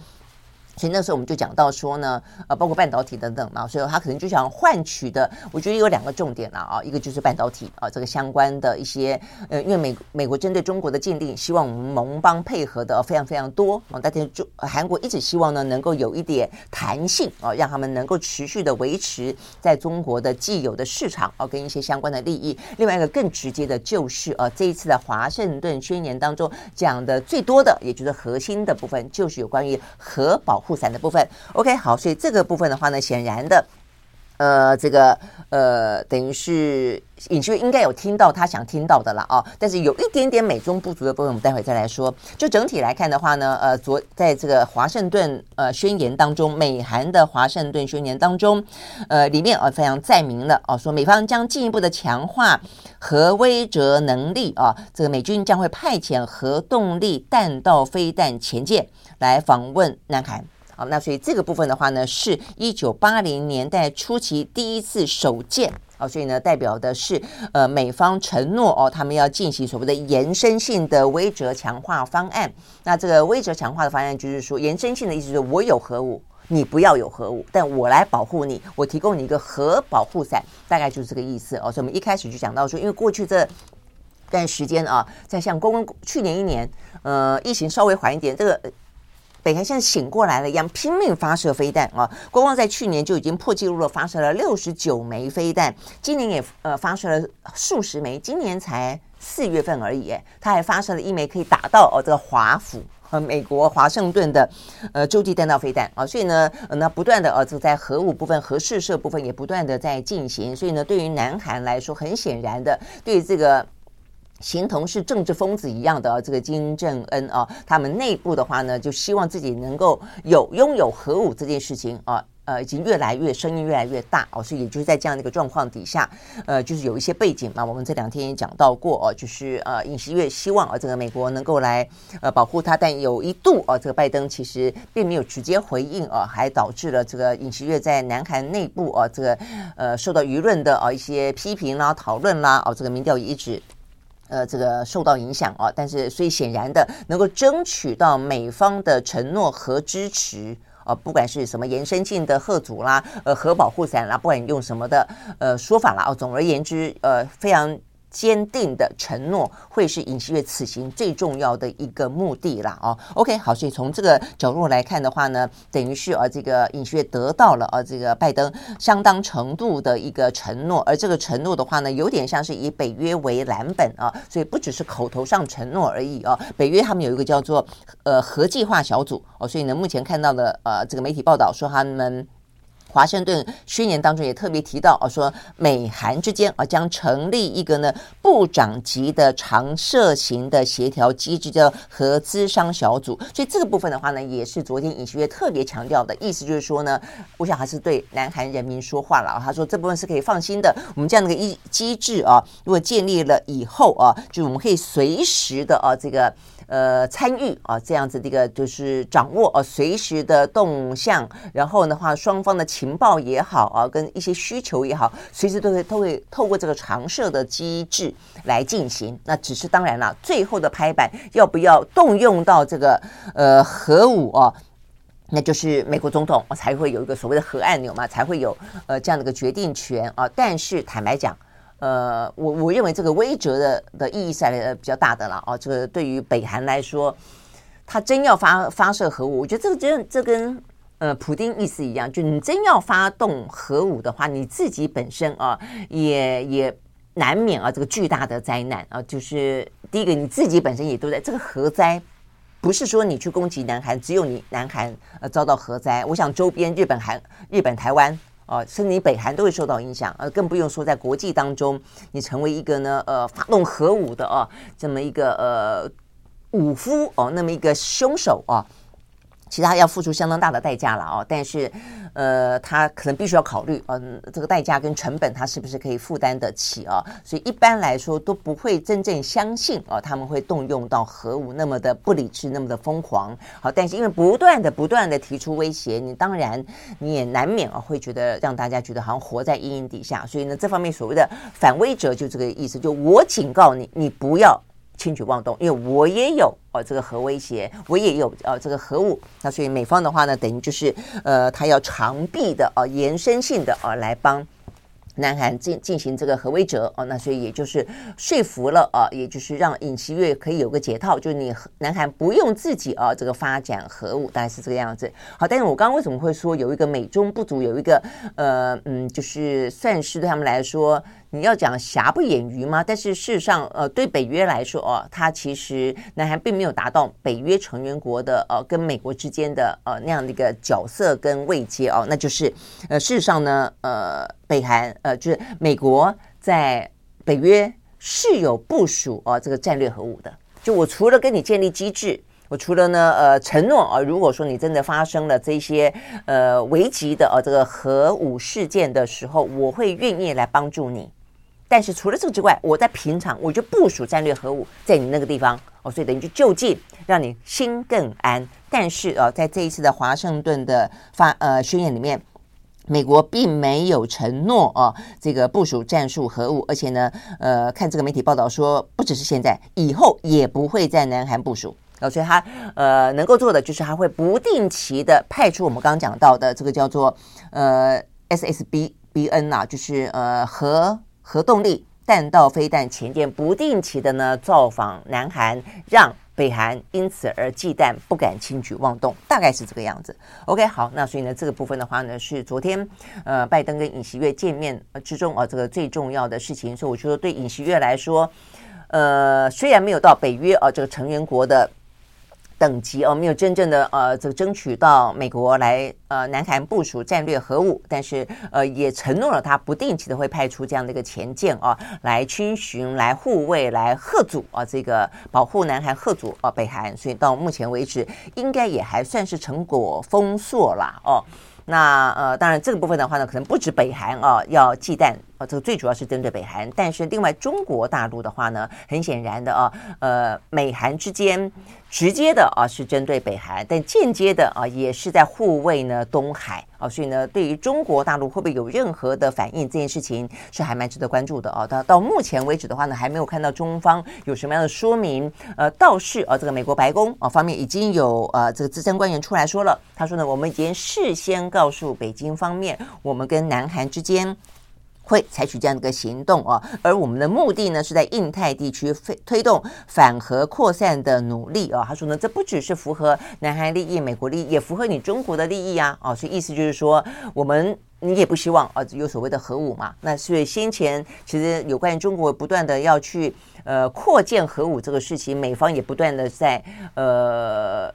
所以那时候我们就讲到说呢，呃，包括半导体等等嘛，所以他可能就想换取的，我觉得有两个重点了啊，一个就是半导体啊，这个相关的一些，呃，因为美美国针对中国的禁令，希望我们盟邦配合的非常非常多啊，但是中韩国一直希望呢，能够有一点弹性啊，让他们能够持续的维持在中国的既有的市场啊，跟一些相关的利益。另外一个更直接的就是啊，这一次的华盛顿宣言当中讲的最多的，也就是核心的部分，就是有关于核保。护伞的部分，OK，好，所以这个部分的话呢，显然的，呃，这个呃，等于是尹锡悦应该有听到他想听到的了啊，但是有一点点美中不足的部分，我们待会再来说。就整体来看的话呢，呃，昨在这个华盛顿呃宣言当中，美韩的华盛顿宣言当中，呃，里面啊非常载明了哦，说美方将进一步的强化核威慑能力啊，这个美军将会派遣核动力弹道飞弹潜舰来访问南韩。好，那所以这个部分的话呢，是一九八零年代初期第一次首见啊，所以呢，代表的是呃美方承诺哦，他们要进行所谓的延伸性的威慑强化方案。那这个威慑强化的方案就是说，延伸性的意思是我有核武，你不要有核武，但我来保护你，我提供你一个核保护伞，大概就是这个意思哦。所以我们一开始就讲到说，因为过去这段时间啊，在像公去年一年，呃，疫情稍微缓一点，这个。北韩现在醒过来了一样，拼命发射飞弹啊！光光在去年就已经破纪录了，发射了六十九枚飞弹，今年也呃发射了数十枚，今年才四月份而已，他还发射了一枚可以打到哦这个华府和美国华盛顿的呃洲际弹道飞弹啊，所以呢，那不断的呃这在核武部分、核试射部分也不断的在进行，所以呢，对于南韩来说，很显然的对这个。形同是政治疯子一样的、这个金正恩啊，他们内部的话呢，就希望自己能够有拥有核武这件事情啊，呃，已经越来越声音越来越大哦、所以也就是在这样的一个状况底下，呃，就是有一些背景嘛，我们这两天也讲到过哦、就是呃，尹锡悦希望啊，这个美国能够来呃保护他，但有一度啊，这个拜登其实并没有直接回应啊，还导致了这个尹锡悦在南韩内部啊，这个呃受到舆论的啊一些批评啦、讨论啦，哦、这个民调也一直。呃，这个受到影响啊，但是所以显然的，能够争取到美方的承诺和支持啊，不管是什么延伸性的贺组啦，呃，核保护伞啦，不管你用什么的呃说法啦，哦，总而言之，呃，非常。坚定的承诺会是尹锡悦此行最重要的一个目的啦哦，OK 好，所以从这个角度来看的话呢，等于是啊这个尹锡悦得到了啊这个拜登相当程度的一个承诺，而这个承诺的话呢，有点像是以北约为蓝本啊，所以不只是口头上承诺而已啊。北约他们有一个叫做呃核计划小组哦，所以呢目前看到的呃这个媒体报道说他们。华盛顿宣言当中也特别提到啊，说美韩之间啊将成立一个呢部长级的常设型的协调机制，叫核资商小组。所以这个部分的话呢，也是昨天尹锡悦特别强调的意思，就是说呢，我想还是对南韩人民说话了。他说这部分是可以放心的，我们这样的一个机制啊，如果建立了以后啊，就我们可以随时的啊这个。呃，参与啊，这样子的一个就是掌握啊，随时的动向，然后的话，双方的情报也好啊，跟一些需求也好，随时都会都会透过这个常设的机制来进行。那只是当然了，最后的拍板要不要动用到这个呃核武啊，那就是美国总统才会有一个所谓的核按钮嘛，才会有呃这样的一个决定权啊。但是坦白讲。呃，我我认为这个威慑的的意义是来比较大的了哦。这个对于北韩来说，他真要发发射核武，我觉得这个真这跟呃普丁意思一样，就你真要发动核武的话，你自己本身啊也也难免啊这个巨大的灾难啊。就是第一个你自己本身也都在这个核灾，不是说你去攻击南韩，只有你南韩呃遭到核灾。我想周边日本、韩日本、台湾。哦，甚至你北韩都会受到影响，呃，更不用说在国际当中，你成为一个呢，呃，发动核武的哦，这么一个呃武夫哦，那么一个凶手啊。其他要付出相当大的代价了哦，但是，呃，他可能必须要考虑，嗯、这个代价跟成本他是不是可以负担得起啊？所以一般来说都不会真正相信哦，他们会动用到核武那么的不理智，那么的疯狂。好，但是因为不断的不断的提出威胁，你当然你也难免啊会觉得让大家觉得好像活在阴影底下。所以呢，这方面所谓的反威者就这个意思，就我警告你，你不要。轻举妄动，因为我也有哦，这个核威胁，我也有呃这个核武，那所以美方的话呢，等于就是呃，他要长臂的哦，延伸性的哦，来帮。南韩进进行这个核威慑哦，那所以也就是说服了啊，也就是让尹锡悦可以有个解套，就是你南韩不用自己啊这个发展核武，大概是这个样子。好，但是我刚刚为什么会说有一个美中不足，有一个呃嗯，就是算是对他们来说，你要讲瑕不掩瑜吗？但是事实上，呃，对北约来说哦，它其实南韩并没有达到北约成员国的呃跟美国之间的呃那样的一个角色跟位阶哦，那就是呃事实上呢呃。北韩呃，就是美国在北约是有部署啊这个战略核武的。就我除了跟你建立机制，我除了呢呃承诺啊，如果说你真的发生了这些呃危急的呃这个核武事件的时候，我会愿意来帮助你。但是除了这个之外，我在平常我就部署战略核武在你那个地方哦，所以等于就就近让你心更安。但是啊，在这一次的华盛顿的发呃宣言里面。美国并没有承诺啊，这个部署战术核武，而且呢，呃，看这个媒体报道说，不只是现在，以后也不会在南韩部署。哦，所以他呃能够做的就是他会不定期的派出我们刚刚讲到的这个叫做呃 SSBBN 啊，就是呃核核动力弹道飞弹潜舰，不定期的呢造访南韩，让。北韩因此而忌惮，不敢轻举妄动，大概是这个样子。OK，好，那所以呢，这个部分的话呢，是昨天呃，拜登跟尹锡悦见面之中啊，这个最重要的事情。所以我觉得对尹锡悦来说，呃，虽然没有到北约啊这个成员国的。等级哦，没有真正的呃，这个争取到美国来呃，南韩部署战略核武，但是呃，也承诺了他不定期的会派出这样的一个潜舰啊，来军巡、来护卫、来贺阻啊，这个保护南韩、贺阻啊北韩。所以到目前为止，应该也还算是成果丰硕啦哦。那呃，当然这个部分的话呢，可能不止北韩啊要忌惮。这个最主要是针对北韩，但是另外中国大陆的话呢，很显然的啊，呃，美韩之间直接的啊是针对北韩，但间接的啊也是在护卫呢东海啊，所以呢，对于中国大陆会不会有任何的反应，这件事情是还蛮值得关注的啊。到到目前为止的话呢，还没有看到中方有什么样的说明。呃，倒是啊，这个美国白宫啊方面已经有呃这个资深官员出来说了，他说呢，我们已经事先告诉北京方面，我们跟南韩之间。会采取这样的一个行动啊，而我们的目的呢，是在印太地区推推动反核扩散的努力啊。他说呢，这不只是符合南韩利益、美国利益，也符合你中国的利益啊。啊，所以意思就是说，我们你也不希望啊有所谓的核武嘛。那所以先前其实有关于中国不断的要去呃扩建核武这个事情，美方也不断的在呃。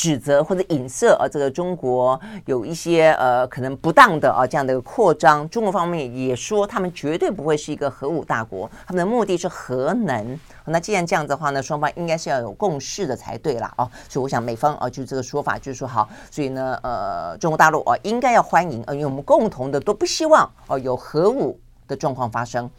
指责或者影射啊，这个中国有一些呃可能不当的啊这样的扩张，中国方面也说他们绝对不会是一个核武大国，他们的目的是核能。那既然这样子的话呢，双方应该是要有共识的才对啦哦。所以我想美方啊，就这个说法就是说好，所以呢呃中国大陆啊应该要欢迎，因为我们共同的都不希望哦有核武的状况发生。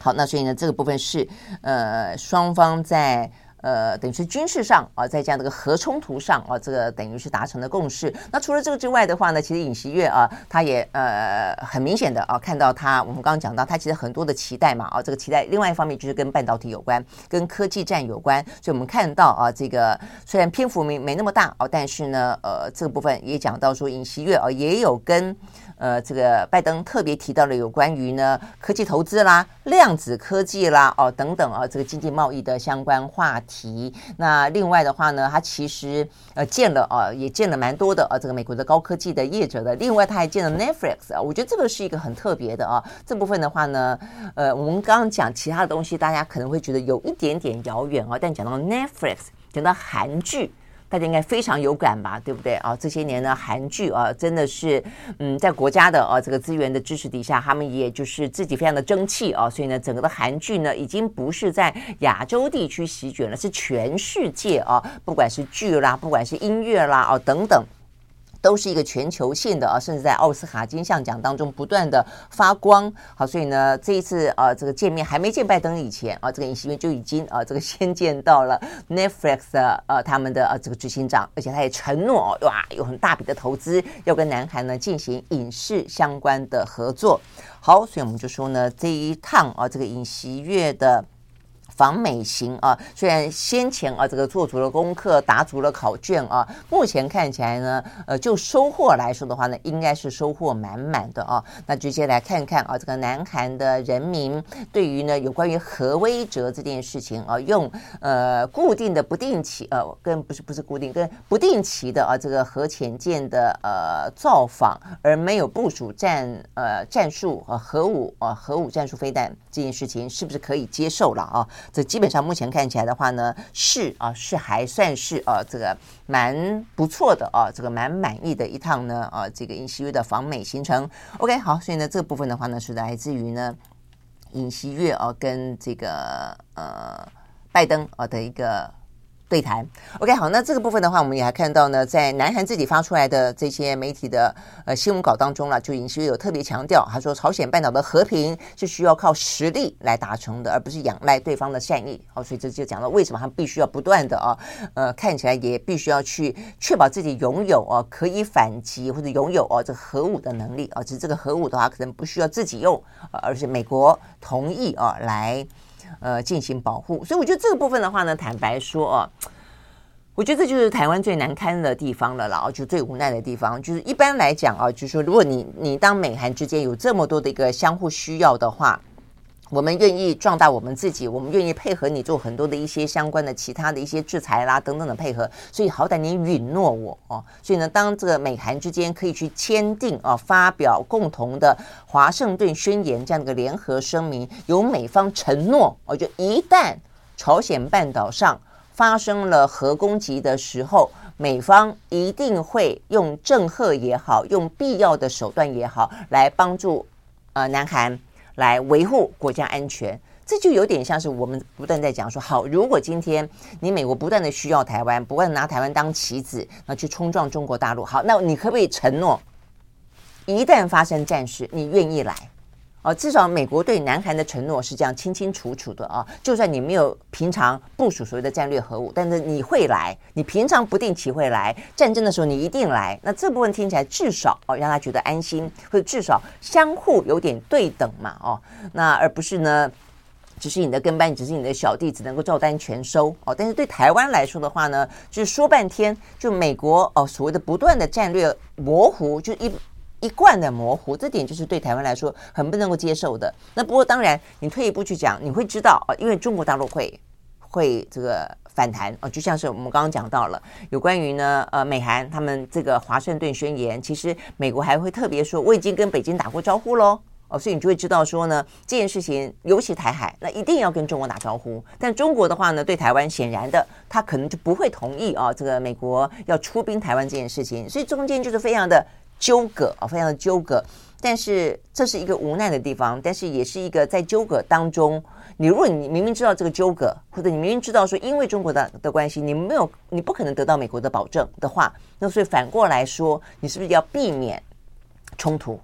好，那所以呢这个部分是呃双方在。呃，等于是军事上啊，在这样的一个核冲突上啊，这个等于是达成了共识。那除了这个之外的话呢，其实尹锡悦啊，他也呃很明显的啊，看到他我们刚刚讲到，他其实很多的期待嘛啊，这个期待另外一方面就是跟半导体有关，跟科技战有关。所以我们看到啊，这个虽然篇幅没没那么大啊，但是呢，呃，这个部分也讲到说尹锡悦啊，也有跟。呃，这个拜登特别提到了有关于呢科技投资啦、量子科技啦、哦等等啊，这个经济贸易的相关话题。那另外的话呢，他其实呃见了啊，也见了蛮多的啊，这个美国的高科技的业者的。另外他还见了 Netflix 啊，我觉得这个是一个很特别的啊。这部分的话呢，呃，我们刚刚讲其他的东西，大家可能会觉得有一点点遥远啊，但讲到 Netflix，讲到韩剧。大家应该非常有感吧，对不对啊？这些年呢，韩剧啊，真的是嗯，在国家的啊这个资源的支持底下，他们也就是自己非常的争气啊，所以呢，整个的韩剧呢，已经不是在亚洲地区席卷了，是全世界啊，不管是剧啦，不管是音乐啦，哦、啊、等等。都是一个全球性的啊，甚至在奥斯卡金像奖当中不断的发光。好，所以呢，这一次啊，这个见面还没见拜登以前啊，这个尹锡悦就已经啊，这个先见到了 Netflix 的呃、他们的啊这个执行长，而且他也承诺哇，有很大笔的投资要跟南韩呢进行影视相关的合作。好，所以我们就说呢，这一趟啊，这个尹锡悦的。访美行啊，虽然先前啊这个做足了功课，答足了考卷啊，目前看起来呢，呃，就收获来说的话呢，应该是收获满满的啊。那直接来看看啊，这个南韩的人民对于呢有关于核威慑这件事情啊，用呃固定的不定期呃跟不是不是固定跟不定期的啊这个核潜舰的呃造访，而没有部署战呃战术啊核武啊核武战术飞弹这件事情，是不是可以接受了啊？这基本上目前看起来的话呢，是啊，是还算是啊，这个蛮不错的啊，这个蛮满意的一趟呢啊，这个尹锡悦的访美行程。OK，好，所以呢，这个部分的话呢，是来自于呢尹锡悦啊跟这个呃拜登啊的一个。对谈，OK，好，那这个部分的话，我们也还看到呢，在南韩自己发出来的这些媒体的呃新闻稿当中了，就尹锡悦有特别强调，他说朝鲜半岛的和平是需要靠实力来达成的，而不是仰赖对方的善意。好，所以这就讲到为什么他必须要不断的啊，呃，看起来也必须要去确保自己拥有啊可以反击或者拥有啊这核武的能力啊，只是这个核武的话，可能不需要自己用，而是美国同意啊来。呃，进行保护，所以我觉得这个部分的话呢，坦白说啊，我觉得这就是台湾最难堪的地方了啦，就最无奈的地方，就是一般来讲啊，就是说，如果你你当美韩之间有这么多的一个相互需要的话。我们愿意壮大我们自己，我们愿意配合你做很多的一些相关的其他的一些制裁啦等等的配合，所以好歹你允诺我哦。所以呢，当这个美韩之间可以去签订啊，发表共同的华盛顿宣言这样的一个联合声明，由美方承诺，哦，就一旦朝鲜半岛上发生了核攻击的时候，美方一定会用政赫也好，用必要的手段也好，来帮助呃南韩。来维护国家安全，这就有点像是我们不断在讲说，好，如果今天你美国不断的需要台湾，不断拿台湾当棋子，那去冲撞中国大陆，好，那你可不可以承诺，一旦发生战事，你愿意来？哦，至少美国对南韩的承诺是这样清清楚楚的啊！就算你没有平常部署所谓的战略核武，但是你会来，你平常不定期会来，战争的时候你一定来。那这部分听起来至少哦，让他觉得安心，或者至少相互有点对等嘛，哦，那而不是呢，只是你的跟班，只是你的小弟，只能够照单全收哦。但是对台湾来说的话呢，就是说半天，就美国哦所谓的不断的战略模糊，就一。一贯的模糊，这点就是对台湾来说很不能够接受的。那不过当然，你退一步去讲，你会知道啊，因为中国大陆会会这个反弹啊，就像是我们刚刚讲到了有关于呢呃美韩他们这个华盛顿宣言，其实美国还会特别说我已经跟北京打过招呼喽哦，所以你就会知道说呢这件事情尤其台海那一定要跟中国打招呼。但中国的话呢，对台湾显然的他可能就不会同意啊，这个美国要出兵台湾这件事情，所以中间就是非常的。纠葛啊，非常的纠葛，但是这是一个无奈的地方，但是也是一个在纠葛当中，你如果你明明知道这个纠葛，或者你明明知道说因为中国的的关系，你没有你不可能得到美国的保证的话，那所以反过来说，你是不是要避免冲突？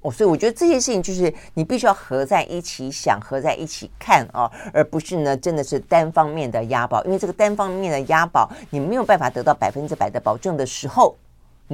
哦，所以我觉得这些事情就是你必须要合在一起想，合在一起看啊，而不是呢真的是单方面的押宝，因为这个单方面的押宝，你没有办法得到百分之百的保证的时候。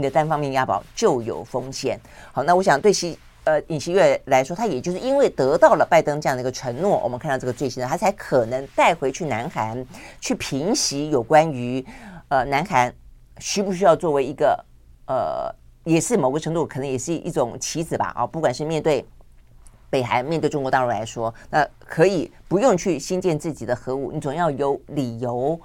你的单方面押宝就有风险。好，那我想对其呃尹锡悦来说，他也就是因为得到了拜登这样的一个承诺，我们看到这个最新的，他才可能带回去南韩去平息有关于呃南韩需不需要作为一个呃也是某个程度可能也是一种棋子吧啊，不管是面对北韩面对中国大陆来说，那可以不用去新建自己的核武，你总要有理由。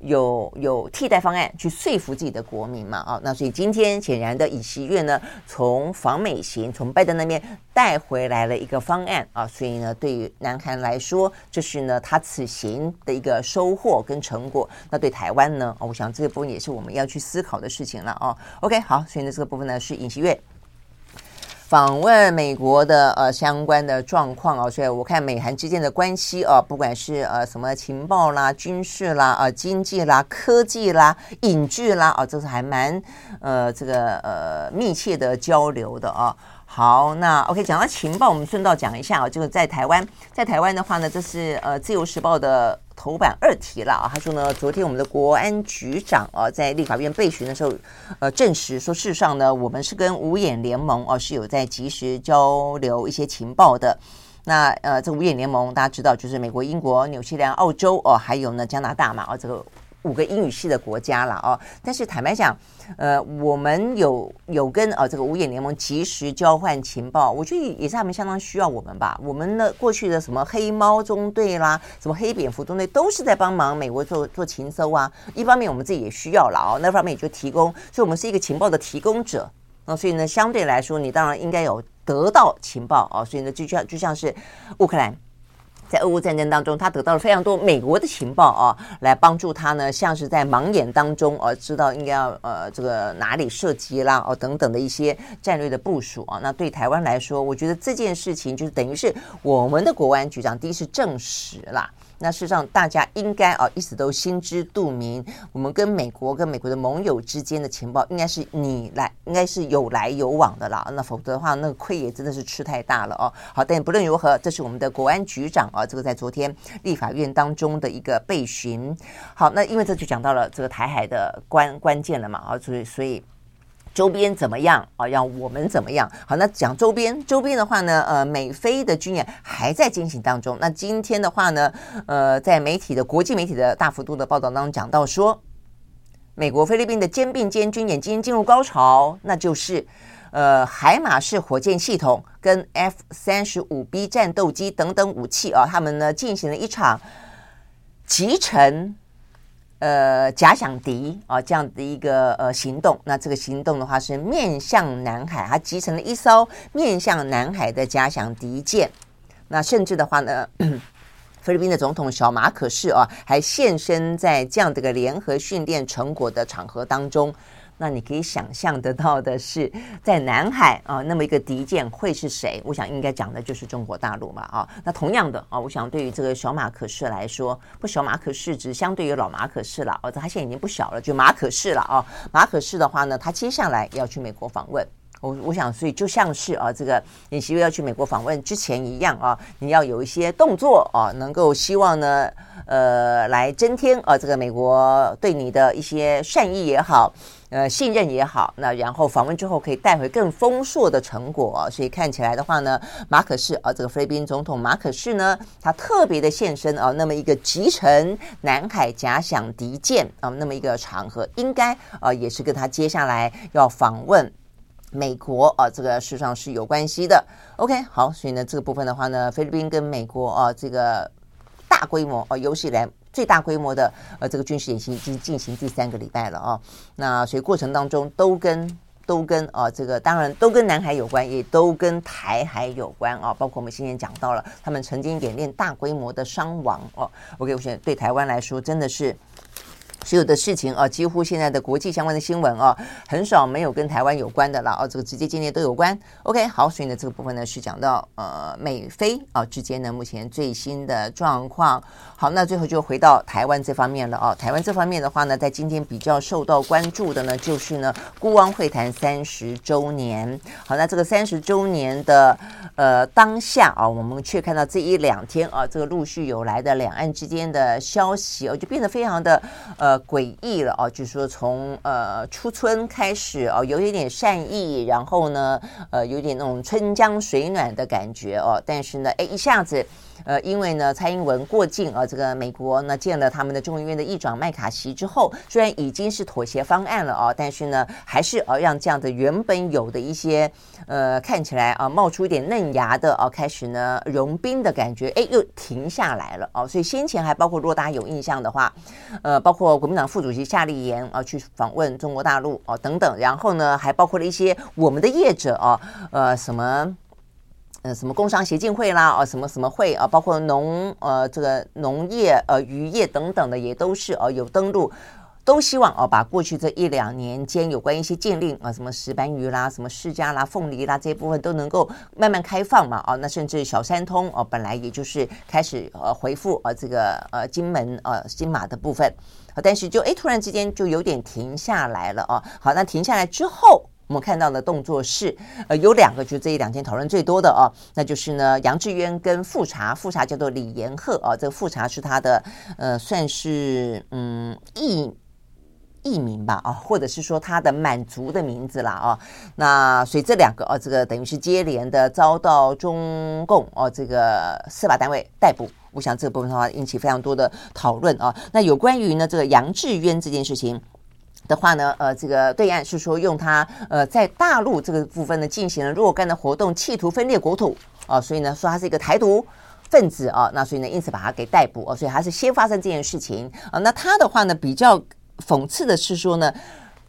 有有替代方案去说服自己的国民嘛？啊，那所以今天显然的，尹锡悦呢，从访美行，从拜登那边带回来了一个方案啊，所以呢，对于南韩来说，这是呢他此行的一个收获跟成果。那对台湾呢，我想这个部分也是我们要去思考的事情了啊。OK，好，所以呢，这个部分呢是尹锡悦。访问美国的呃相关的状况啊，所以我看美韩之间的关系啊，不管是呃什么情报啦、军事啦、啊经济啦、科技啦、影剧啦啊，这是还蛮呃这个呃密切的交流的啊。好，那 OK，讲到情报，我们顺道讲一下啊，就是在台湾，在台湾的话呢，这是呃自由时报的。头版二题了啊，他说呢，昨天我们的国安局长啊，在立法院备询的时候，呃，证实说，事实上呢，我们是跟五眼联盟哦，是有在及时交流一些情报的。那呃，这五眼联盟大家知道，就是美国、英国、纽西兰、澳洲哦，还有呢加拿大嘛，哦，这个。五个英语系的国家了哦，但是坦白讲，呃，我们有有跟呃这个五眼联盟及时交换情报，我觉得也是他们相当需要我们吧。我们的过去的什么黑猫中队啦，什么黑蝙蝠中队，都是在帮忙美国做做情搜啊。一方面我们自己也需要了哦，那方面也就提供，所以我们是一个情报的提供者。那所以呢，相对来说，你当然应该有得到情报啊。所以呢，就像就像是乌克兰。在俄乌战争当中，他得到了非常多美国的情报啊，来帮助他呢，像是在盲眼当中啊，知道应该要呃这个哪里射击啦哦等等的一些战略的部署啊。那对台湾来说，我觉得这件事情就是等于是我们的国安局长第一次证实了。那事实上，大家应该啊，一直都心知肚明，我们跟美国、跟美国的盟友之间的情报，应该是你来，应该是有来有往的啦。那否则的话，那个亏也真的是吃太大了哦。好，但不论如何，这是我们的国安局长啊，这个在昨天立法院当中的一个被询。好，那因为这就讲到了这个台海的关关键了嘛啊，所以所以。周边怎么样啊？让我们怎么样？好，那讲周边，周边的话呢，呃，美菲的军演还在进行当中。那今天的话呢，呃，在媒体的国际媒体的大幅度的报道当中讲到说，美国菲律宾的肩并肩军演今天进入高潮，那就是呃，海马式火箭系统跟 F 三十五 B 战斗机等等武器啊，他们呢进行了一场集成。呃，假想敌啊，这样的一个呃行动，那这个行动的话是面向南海，它集成了一艘面向南海的假想敌舰。那甚至的话呢，菲律宾的总统小马可是啊，还现身在这样的一个联合训练成果的场合当中。那你可以想象得到的是，在南海啊，那么一个敌舰会是谁？我想应该讲的就是中国大陆嘛啊。那同样的啊，我想对于这个小马可士来说，不小马可士只相对于老马可士了哦，他现在已经不小了，就马可士了啊。马可士的话呢，他接下来要去美国访问。我我想，所以就像是啊，这个尹锡悦要去美国访问之前一样啊，你要有一些动作啊，能够希望呢，呃，来增添啊，这个美国对你的一些善意也好，呃，信任也好，那然后访问之后可以带回更丰硕的成果啊。所以看起来的话呢，马可是啊，这个菲律宾总统马可是呢，他特别的现身啊，那么一个集成南海假想敌舰啊，那么一个场合，应该啊，也是跟他接下来要访问。美国啊，这个事实上是有关系的。OK，好，所以呢，这个部分的话呢，菲律宾跟美国啊，这个大规模啊，游戏来最大规模的呃，这个军事演习已经进行第三个礼拜了啊。那所以过程当中都跟都跟啊，这个当然都跟南海有关，也都跟台海有关啊。包括我们先前讲到了，他们曾经演练大规模的伤亡哦。OK，我觉得对台湾来说真的是。所有的事情啊，几乎现在的国际相关的新闻啊，很少没有跟台湾有关的了啊，这个直接间接都有关。OK，好，所以呢，这个部分呢是讲到呃美菲啊之间呢目前最新的状况。好，那最后就回到台湾这方面了啊。台湾这方面的话呢，在今天比较受到关注的呢，就是呢孤汪会谈三十周年。好，那这个三十周年的呃当下啊，我们却看到这一两天啊，这个陆续有来的两岸之间的消息，哦，就变得非常的呃。诡异了哦，就是说从呃初春开始哦，有一点善意，然后呢，呃，有点那种春江水暖的感觉哦，但是呢，哎，一下子。呃，因为呢，蔡英文过境啊，这个美国呢见了他们的众议院的议长麦卡锡之后，虽然已经是妥协方案了啊，但是呢，还是啊让这样的原本有的一些呃看起来啊冒出一点嫩芽的啊，开始呢融冰的感觉，哎，又停下来了啊。所以先前还包括，如果大家有印象的话，呃，包括国民党副主席夏立言啊去访问中国大陆哦等等，然后呢还包括了一些我们的业者啊，呃什么呃什么工商协进会啦啊什么什么会啊，包括农呃这个农业呃渔业等等的也都是哦有登录。都希望哦，把过去这一两年间有关一些禁令啊，什么石斑鱼啦、什么释迦啦、凤梨啦这些部分都能够慢慢开放嘛，哦，那甚至小三通哦，本来也就是开始呃回复呃这个呃金门呃金马的部分，但是就哎突然之间就有点停下来了哦。好，那停下来之后，我们看到的动作是呃有两个，就这一两天讨论最多的哦，那就是呢杨志渊跟富察，富察叫做李延鹤啊，这个富察是他的呃算是嗯艺。艺名吧，啊，或者是说他的满族的名字啦，啊，那所以这两个，哦，这个等于是接连的遭到中共哦，这个司法单位逮捕。我想这个部分的话引起非常多的讨论啊。那有关于呢这个杨志渊这件事情的话呢，呃，这个对岸是说用他呃在大陆这个部分呢进行了若干的活动，企图分裂国土啊，所以呢说他是一个台独分子啊，那所以呢因此把他给逮捕啊，所以他是先发生这件事情啊。那他的话呢比较。讽刺的是说呢，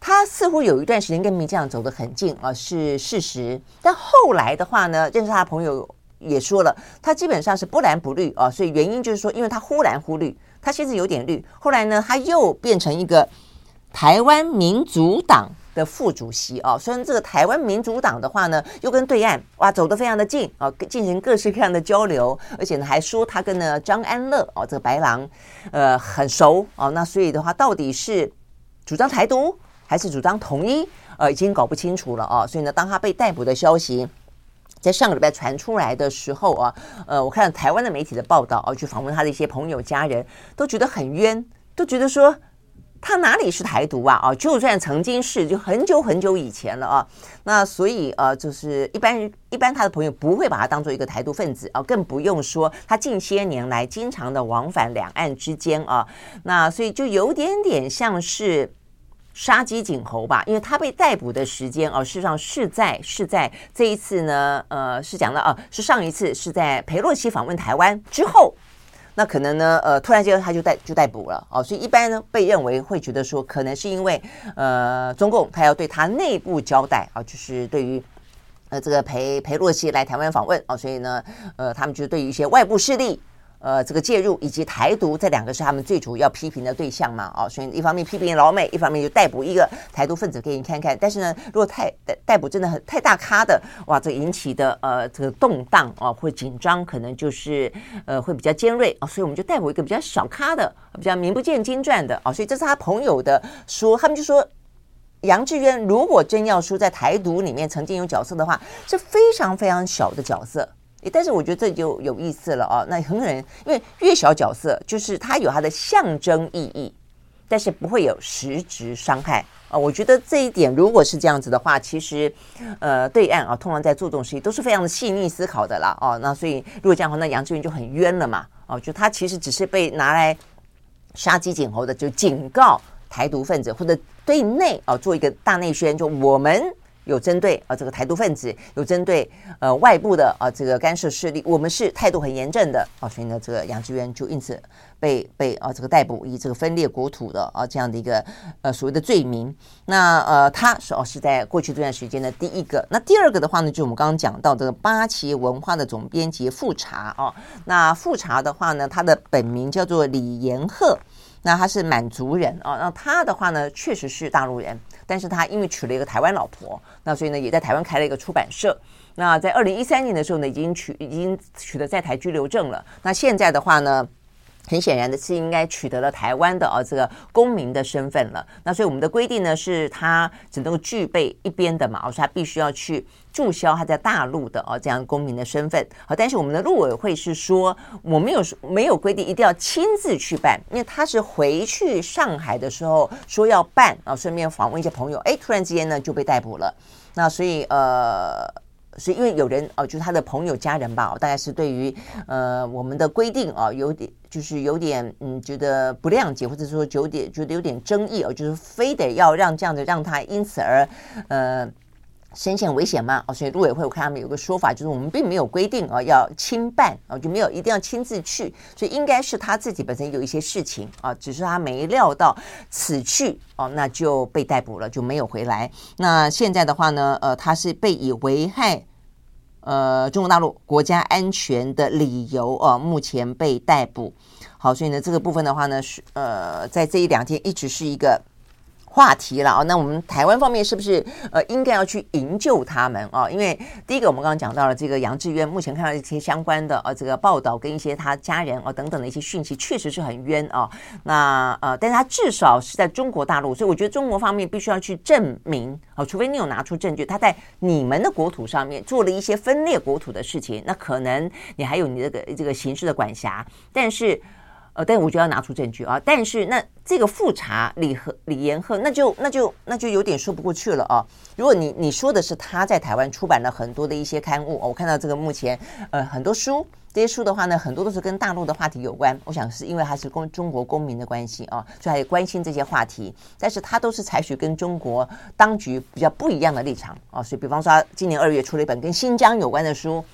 他似乎有一段时间跟民进党走得很近啊，是事实。但后来的话呢，认识他的朋友也说了，他基本上是不蓝不绿啊。所以原因就是说，因为他忽蓝忽绿，他其实有点绿。后来呢，他又变成一个台湾民主党的副主席啊。虽然这个台湾民主党的话呢，又跟对岸哇走得非常的近啊，进行各式各样的交流，而且呢还说他跟呢张安乐哦，这个白狼。呃，很熟哦，那所以的话，到底是主张台独还是主张统一？呃，已经搞不清楚了哦。所以呢，当他被逮捕的消息在上个礼拜传出来的时候啊，呃，我看台湾的媒体的报道啊，去访问他的一些朋友家人，都觉得很冤，都觉得说。他哪里是台独啊？啊，就算曾经是，就很久很久以前了啊。那所以呃，就是一般一般他的朋友不会把他当做一个台独分子啊，更不用说他近些年来经常的往返两岸之间啊。那所以就有点点像是杀鸡儆猴吧，因为他被逮捕的时间啊，事实上是在是在这一次呢，呃，是讲了啊，是上一次是在裴洛西访问台湾之后。那可能呢，呃，突然间他就逮就逮捕了哦，所以一般呢被认为会觉得说，可能是因为呃中共他要对他内部交代啊，就是对于呃这个裴裴洛西来台湾访问啊，所以呢，呃，他们就对于一些外部势力。呃，这个介入以及台独这两个是他们最主要批评的对象嘛？哦，所以一方面批评老美，一方面就逮捕一个台独分子给你看看。但是呢，如果太逮逮捕真的很太大咖的，哇，这引起的呃这个动荡啊，或紧张，可能就是呃会比较尖锐啊。所以我们就逮捕一个比较小咖的，比较名不见经传的啊。所以这是他朋友的说，他们就说杨志渊如果真要说在台独里面曾经有角色的话，是非常非常小的角色。但是我觉得这就有意思了哦。那很可能因为越小角色，就是它有它的象征意义，但是不会有实质伤害啊。我觉得这一点如果是这样子的话，其实呃，对岸啊，通常在做这种事情都是非常的细腻思考的啦。哦。那所以如果这样的话，那杨志云就很冤了嘛。哦，就他其实只是被拿来杀鸡儆猴的，就警告台独分子或者对内啊做一个大内宣，就我们。有针对啊这个台独分子，有针对呃外部的啊这个干涉势力，我们是态度很严正的啊，所以呢这个杨智渊就因此被被啊这个逮捕，以这个分裂国土的啊这样的一个呃所谓的罪名。那呃他是哦是在过去这段时间的第一个，那第二个的话呢，就我们刚刚讲到这个八旗文化的总编辑富察啊，那富察的话呢，他的本名叫做李延鹤，那他是满族人啊，那他的话呢确实是大陆人。但是他因为娶了一个台湾老婆，那所以呢也在台湾开了一个出版社。那在二零一三年的时候呢，已经取已经取得在台居留证了。那现在的话呢，很显然的是应该取得了台湾的啊这个公民的身份了。那所以我们的规定呢，是他只能够具备一边的嘛，而且他必须要去。注销他在大陆的哦这样公民的身份，好，但是我们的陆委会是说，我没有没有规定一定要亲自去办，因为他是回去上海的时候说要办啊，顺便访问一些朋友，哎，突然之间呢就被逮捕了。那所以呃，所以因为有人哦，就是他的朋友家人吧，大概是对于呃我们的规定啊有点就是有点嗯觉得不谅解，或者说有点觉得有点争议哦，就是非得要让这样子让他因此而呃。身陷危险吗？哦，所以陆委会我看他们有个说法，就是我们并没有规定啊要亲办啊，就没有一定要亲自去，所以应该是他自己本身有一些事情啊，只是他没料到此去哦，那就被逮捕了，就没有回来。那现在的话呢，呃，他是被以危害呃中国大陆国家安全的理由啊，目前被逮捕。好，所以呢，这个部分的话呢，是呃，在这一两天一直是一个。话题了啊，那我们台湾方面是不是呃应该要去营救他们啊？因为第一个我们刚刚讲到了这个杨志渊，目前看到一些相关的呃这个报道跟一些他家人啊等等的一些讯息，确实是很冤啊。那呃，但是他至少是在中国大陆，所以我觉得中国方面必须要去证明啊，除非你有拿出证据，他在你们的国土上面做了一些分裂国土的事情，那可能你还有你这个这个刑事的管辖，但是。呃，但我就要拿出证据啊！但是那这个复查李和李延贺，那就那就那就有点说不过去了啊！如果你你说的是他在台湾出版了很多的一些刊物，我看到这个目前呃很多书，这些书的话呢，很多都是跟大陆的话题有关。我想是因为他是公中国公民的关系啊，所以还关心这些话题。但是他都是采取跟中国当局比较不一样的立场啊，所以比方说今年二月出了一本跟新疆有关的书，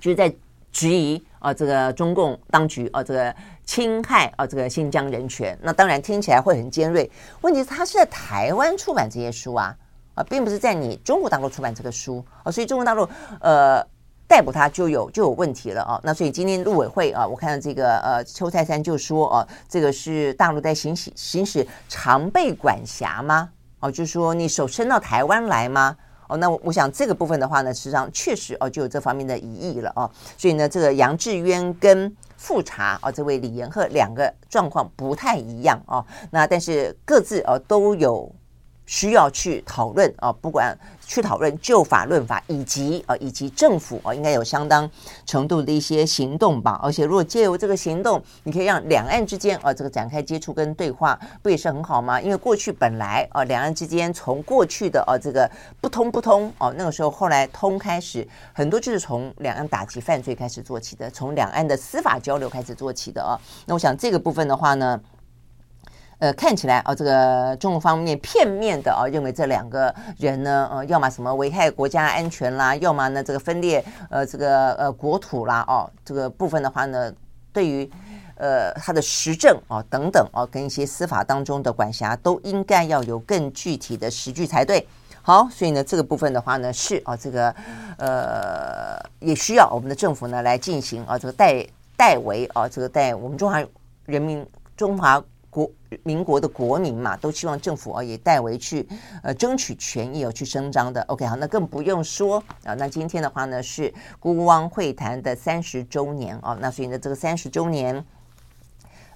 就是在质疑啊这个中共当局啊这个。侵害啊，这个新疆人权，那当然听起来会很尖锐。问题是，他是在台湾出版这些书啊，啊，并不是在你中国大陆出版这个书啊，所以中国大陆呃逮捕他就有就有问题了啊。那所以今天陆委会啊，我看到这个呃邱泰山就说啊，这个是大陆在行使行使常备管辖吗？哦、就是说你手伸到台湾来吗？哦，那我我想这个部分的话呢，实际上确实哦就有这方面的疑义了啊。所以呢，这个杨志渊跟复查啊，这位李延鹤两个状况不太一样啊，那但是各自啊都有。需要去讨论啊，不管去讨论就法论法，以及啊，以及政府啊，应该有相当程度的一些行动吧。而且，如果借由这个行动，你可以让两岸之间啊，这个展开接触跟对话，不也是很好吗？因为过去本来啊，两岸之间从过去的啊这个不通不通哦，那个时候后来通开始，很多就是从两岸打击犯罪开始做起的，从两岸的司法交流开始做起的啊。那我想这个部分的话呢。呃，看起来啊，这个中国方面片面的啊，认为这两个人呢，呃，要么什么危害国家安全啦，要么呢这个分裂呃这个呃国土啦，哦，这个部分的话呢，对于呃他的实证啊等等啊，跟一些司法当中的管辖，都应该要有更具体的实据才对。好，所以呢，这个部分的话呢，是啊，这个呃也需要我们的政府呢来进行啊，这个代代为啊，这个代我们中华人民中华。民国的国民嘛，都希望政府啊也代为去呃争取权益哦，去伸张的。OK，好，那更不用说啊。那今天的话呢是孤汪会谈的三十周年啊，那所以呢这个三十周年，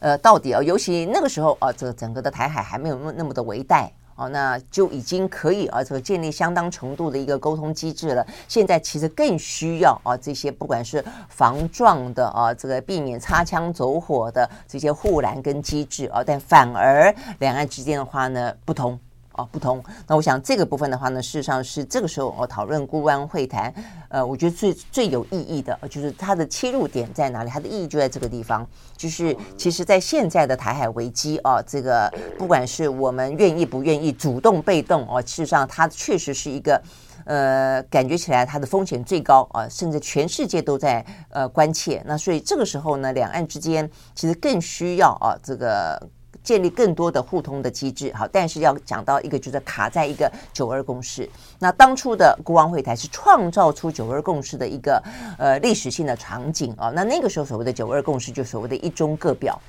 呃，到底啊，尤其那个时候啊，这个整个的台海还没有那么那么的危殆。哦，那就已经可以啊，这个建立相当程度的一个沟通机制了。现在其实更需要啊，这些不管是防撞的啊，这个避免擦枪走火的这些护栏跟机制啊，但反而两岸之间的话呢不同。哦，不同。那我想这个部分的话呢，事实上是这个时候我讨论辜汪会谈，呃，我觉得最最有意义的，就是它的切入点在哪里？它的意义就在这个地方，就是其实，在现在的台海危机啊，这个不管是我们愿意不愿意，主动被动哦，事实上它确实是一个，呃，感觉起来它的风险最高啊，甚至全世界都在呃关切。那所以这个时候呢，两岸之间其实更需要啊这个。建立更多的互通的机制，好，但是要讲到一个，就是卡在一个九二共识。那当初的国王会谈是创造出九二共识的一个呃历史性的场景啊。那那个时候所谓的九二共识，就所谓的一中各表。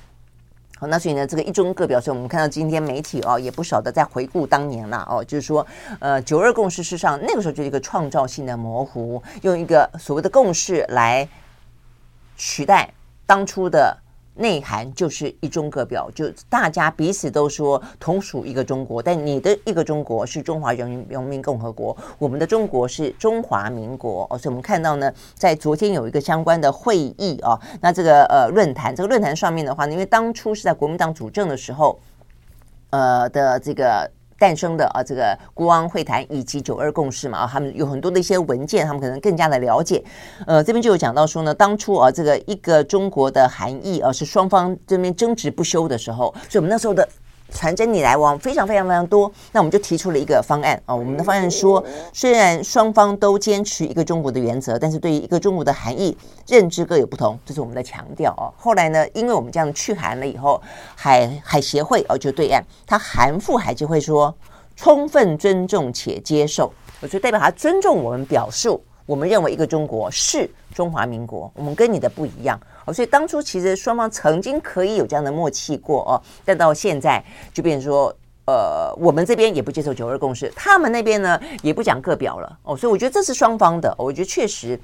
好，那所以呢，这个一中各表，所以我们看到今天媒体哦也不少的在回顾当年了哦，就是说呃九二共识事实上那个时候就是一个创造性的模糊，用一个所谓的共识来取代当初的。内涵就是一中各表，就大家彼此都说同属一个中国，但你的一个中国是中华人民人民共和国，我们的中国是中华民国哦，所以我们看到呢，在昨天有一个相关的会议啊，那这个呃论坛，这个论坛上面的话呢，因为当初是在国民党主政的时候，呃的这个。诞生的啊，这个国王会谈以及九二共识嘛，啊，他们有很多的一些文件，他们可能更加的了解。呃，这边就有讲到说呢，当初啊，这个一个中国的含义啊，是双方这边争执不休的时候，所以我们那时候的传真你来往非常非常非常多，那我们就提出了一个方案啊。我们的方案说，虽然双方都坚持一个中国的原则，但是对于一个中国的含义认知各有不同，这是我们的强调哦。后来呢，因为我们这样去韩了以后，海海协会哦就对岸，他韩副海协会说，充分尊重且接受，我就代表他尊重我们表述，我们认为一个中国是中华民国，我们跟你的不一样。所以当初其实双方曾经可以有这样的默契过哦，但到现在就变成说，呃，我们这边也不接受九二共识，他们那边呢也不讲个表了哦，所以我觉得这是双方的，我觉得确实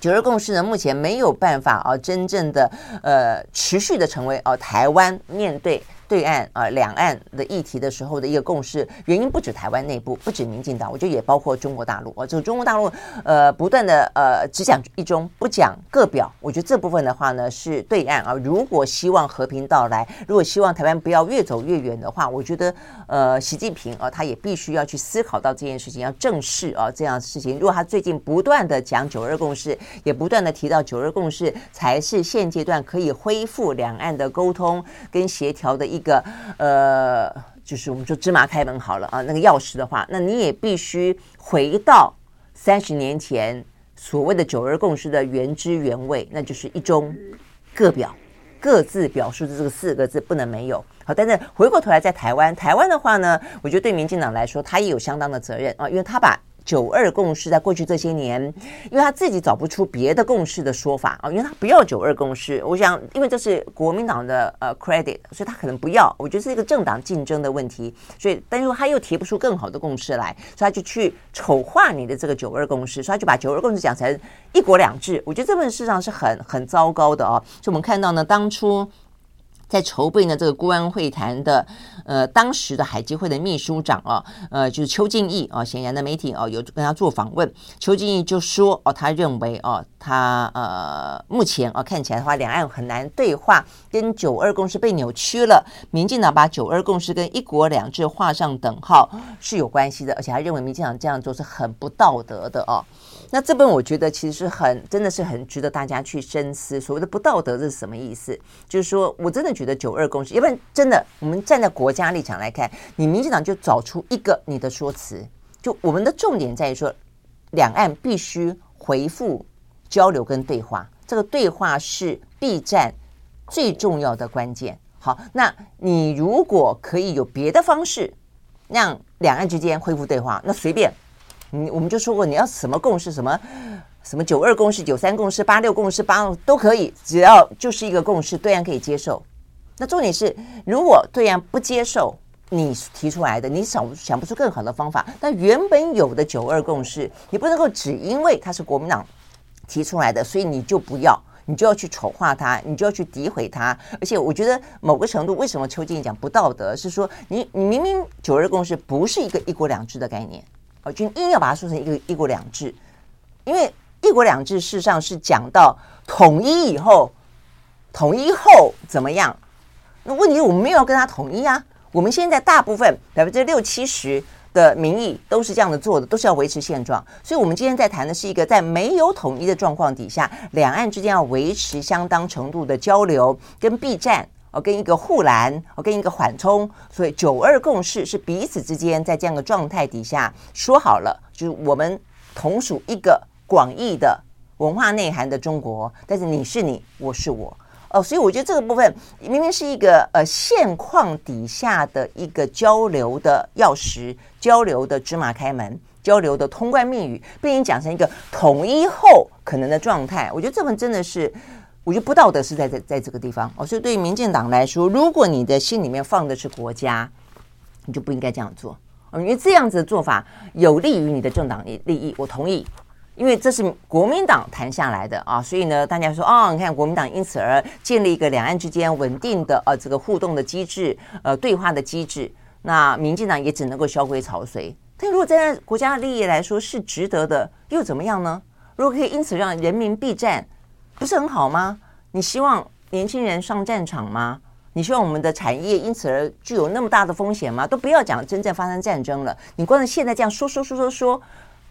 九二共识呢目前没有办法啊真正的呃持续的成为哦台湾面对。对岸啊，两岸的议题的时候的一个共识，原因不止台湾内部，不止民进党，我觉得也包括中国大陆啊。就中国大陆呃不断的呃只讲一中，不讲各表。我觉得这部分的话呢，是对岸啊，如果希望和平到来，如果希望台湾不要越走越远的话，我觉得呃习近平啊，他也必须要去思考到这件事情，要正视啊这样的事情。如果他最近不断的讲九二共识，也不断的提到九二共识才是现阶段可以恢复两岸的沟通跟协调的。一个呃，就是我们说芝麻开门好了啊，那个钥匙的话，那你也必须回到三十年前所谓的九二共识的原汁原味，那就是一中各表，各自表述的这个四个字不能没有。好，但是回过头来在台湾，台湾的话呢，我觉得对民进党来说，他也有相当的责任啊，因为他把。九二共识在过去这些年，因为他自己找不出别的共识的说法啊，因为他不要九二共识。我想，因为这是国民党的呃 credit，所以他可能不要。我觉得是一个政党竞争的问题，所以但是他又提不出更好的共识来，所以他就去丑化你的这个九二共识，所以他就把九二共识讲成一国两制。我觉得这份事实上是很很糟糕的啊。所以我们看到呢，当初。在筹备呢这个国安会谈的，呃，当时的海基会的秘书长啊，呃，就是邱敬义啊，显然的媒体啊有跟他做访问，邱敬义就说哦，他认为哦，他呃目前啊看起来的话，两岸很难对话，跟九二共识被扭曲了，民进党把九二共识跟一国两制画上等号是有关系的，而且他认为民进党这样做是很不道德的哦。那这本我觉得其实是很真的是很值得大家去深思，所谓的不道德这是什么意思？就是说我真的觉得九二共识，要不然真的我们站在国家立场来看，你民进党就找出一个你的说辞，就我们的重点在于说，两岸必须恢复交流跟对话，这个对话是 B 站最重要的关键。好，那你如果可以有别的方式让两岸之间恢复对话，那随便。你我们就说过，你要什么共识，什么什么九二共识、九三共识、八六共识、八都可以，只要就是一个共识，对岸可以接受。那重点是，如果对岸不接受你提出来的，你想想不出更好的方法，那原本有的九二共识，你不能够只因为它是国民党提出来的，所以你就不要，你就要去丑化它，你就要去诋毁它。而且，我觉得某个程度，为什么邱静讲不道德，是说你你明明九二共识不是一个一国两制的概念。哦，就硬要把它说成一个一国两制，因为一国两制事实上是讲到统一以后，统一后怎么样？那问题我们没有跟他统一啊。我们现在大部分百分之六七十的民意都是这样的做的，都是要维持现状。所以，我们今天在谈的是一个在没有统一的状况底下，两岸之间要维持相当程度的交流跟避战。哦，跟一个护栏，哦，跟一个缓冲，所以九二共识是彼此之间在这样的状态底下说好了，就是我们同属一个广义的文化内涵的中国，但是你是你，我是我，哦，所以我觉得这个部分明明是一个呃现况底下的一个交流的钥匙，交流的芝麻开门，交流的通关密语，被你讲成一个统一后可能的状态，我觉得这份真的是。我觉得不道德是在在在这个地方哦，所以对于民进党来说，如果你的心里面放的是国家，你就不应该这样做，因为这样子的做法有利于你的政党利益，我同意，因为这是国民党谈下来的啊，所以呢，大家说哦，你看国民党因此而建立一个两岸之间稳定的呃这个互动的机制，呃对话的机制，那民进党也只能够萧规曹随。但如果在国家的利益来说是值得的，又怎么样呢？如果可以因此让人民避战。不是很好吗？你希望年轻人上战场吗？你希望我们的产业因此而具有那么大的风险吗？都不要讲真正发生战争了，你光是现在这样说说说说说，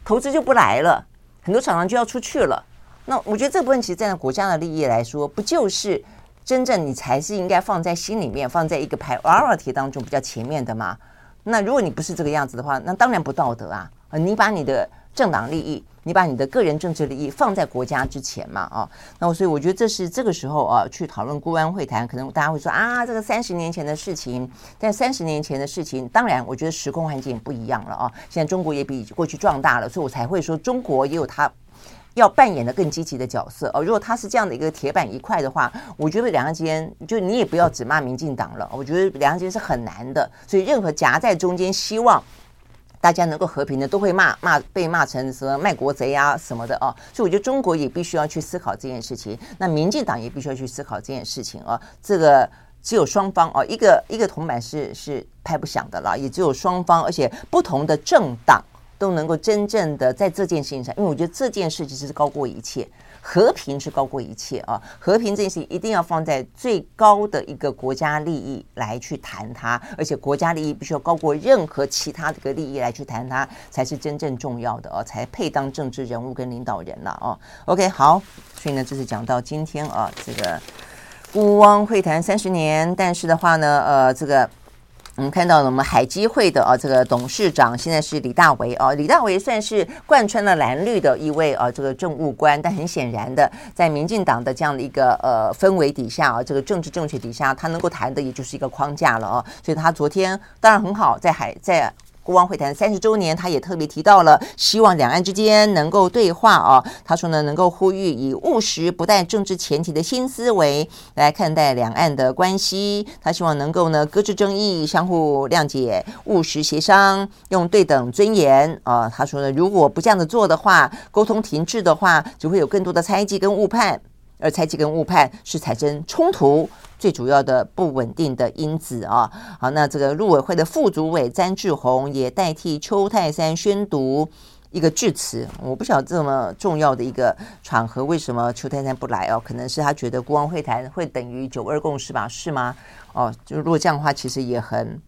投资就不来了，很多厂商就要出去了。那我觉得这部分其实站在国家的利益来说，不就是真正你才是应该放在心里面，放在一个 priority 当中比较前面的吗。那如果你不是这个样子的话，那当然不道德啊！你把你的政党利益，你把你的个人政治利益放在国家之前嘛？啊，那我所以我觉得这是这个时候啊，去讨论国安会谈，可能大家会说啊，这个三十年前的事情，但三十年前的事情，当然我觉得时空环境不一样了啊。现在中国也比过去壮大了，所以我才会说中国也有它。要扮演的更积极的角色哦。如果他是这样的一个铁板一块的话，我觉得两岸之间就你也不要只骂民进党了。我觉得两岸之间是很难的，所以任何夹在中间，希望大家能够和平的，都会骂骂被骂成什么卖国贼啊什么的哦。所以我觉得中国也必须要去思考这件事情，那民进党也必须要去思考这件事情啊。这个只有双方哦，一个一个铜板是是拍不响的了，也只有双方，而且不同的政党。都能够真正的在这件事情上，因为我觉得这件事其实是高过一切，和平是高过一切啊！和平这件事一定要放在最高的一个国家利益来去谈它，而且国家利益必须要高过任何其他的一个利益来去谈它，才是真正重要的哦，才配当政治人物跟领导人了哦。OK，好，所以呢，这是讲到今天啊，这个乌汪会谈三十年，但是的话呢，呃，这个。我们看到了我们海基会的啊，这个董事长现在是李大为啊，李大为算是贯穿了蓝绿的一位啊，这个政务官，但很显然的，在民进党的这样的一个呃氛围底下啊，这个政治正确底下，他能够谈的也就是一个框架了哦，所以他昨天当然很好，在海在。国王会谈三十周年，他也特别提到了希望两岸之间能够对话啊。他说呢，能够呼吁以务实、不带政治前提的新思维来看待两岸的关系。他希望能够呢，搁置争议，相互谅解，务实协商，用对等尊严啊。他说呢，如果不这样子做的话，沟通停滞的话，就会有更多的猜忌跟误判，而猜忌跟误判是产生冲突。最主要的不稳定的因子啊，好，那这个陆委会的副主委詹志宏也代替邱泰山宣读一个致辞。我不晓得这么重要的一个场合，为什么邱泰山不来哦？可能是他觉得国王会谈会等于九二共识吧？是吗？哦，就如果这样的话，其实也很。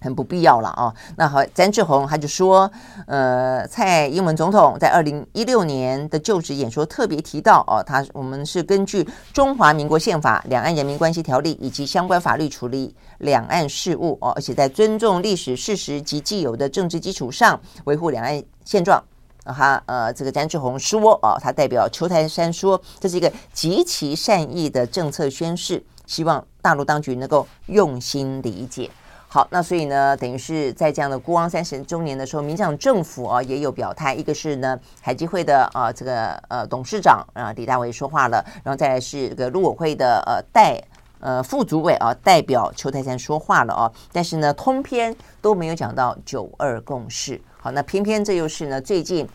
很不必要了啊！那好，詹志宏他就说，呃，蔡英文总统在二零一六年的就职演说特别提到哦，他我们是根据中华民国宪法、两岸人民关系条例以及相关法律处理两岸事务哦，而且在尊重历史事实及既有的政治基础上维护两岸现状。他呃，这个詹志宏说哦，他代表邱台山说，这是一个极其善意的政策宣示，希望大陆当局能够用心理解。好，那所以呢，等于是在这样的孤王三十周年的时候，民进党政府啊也有表态，一个是呢海基会的啊这个呃董事长啊李大为说话了，然后再来是这个陆委会的呃代呃副主委啊代表邱太山说话了啊，但是呢通篇都没有讲到九二共识。好，那偏偏这又是呢最近。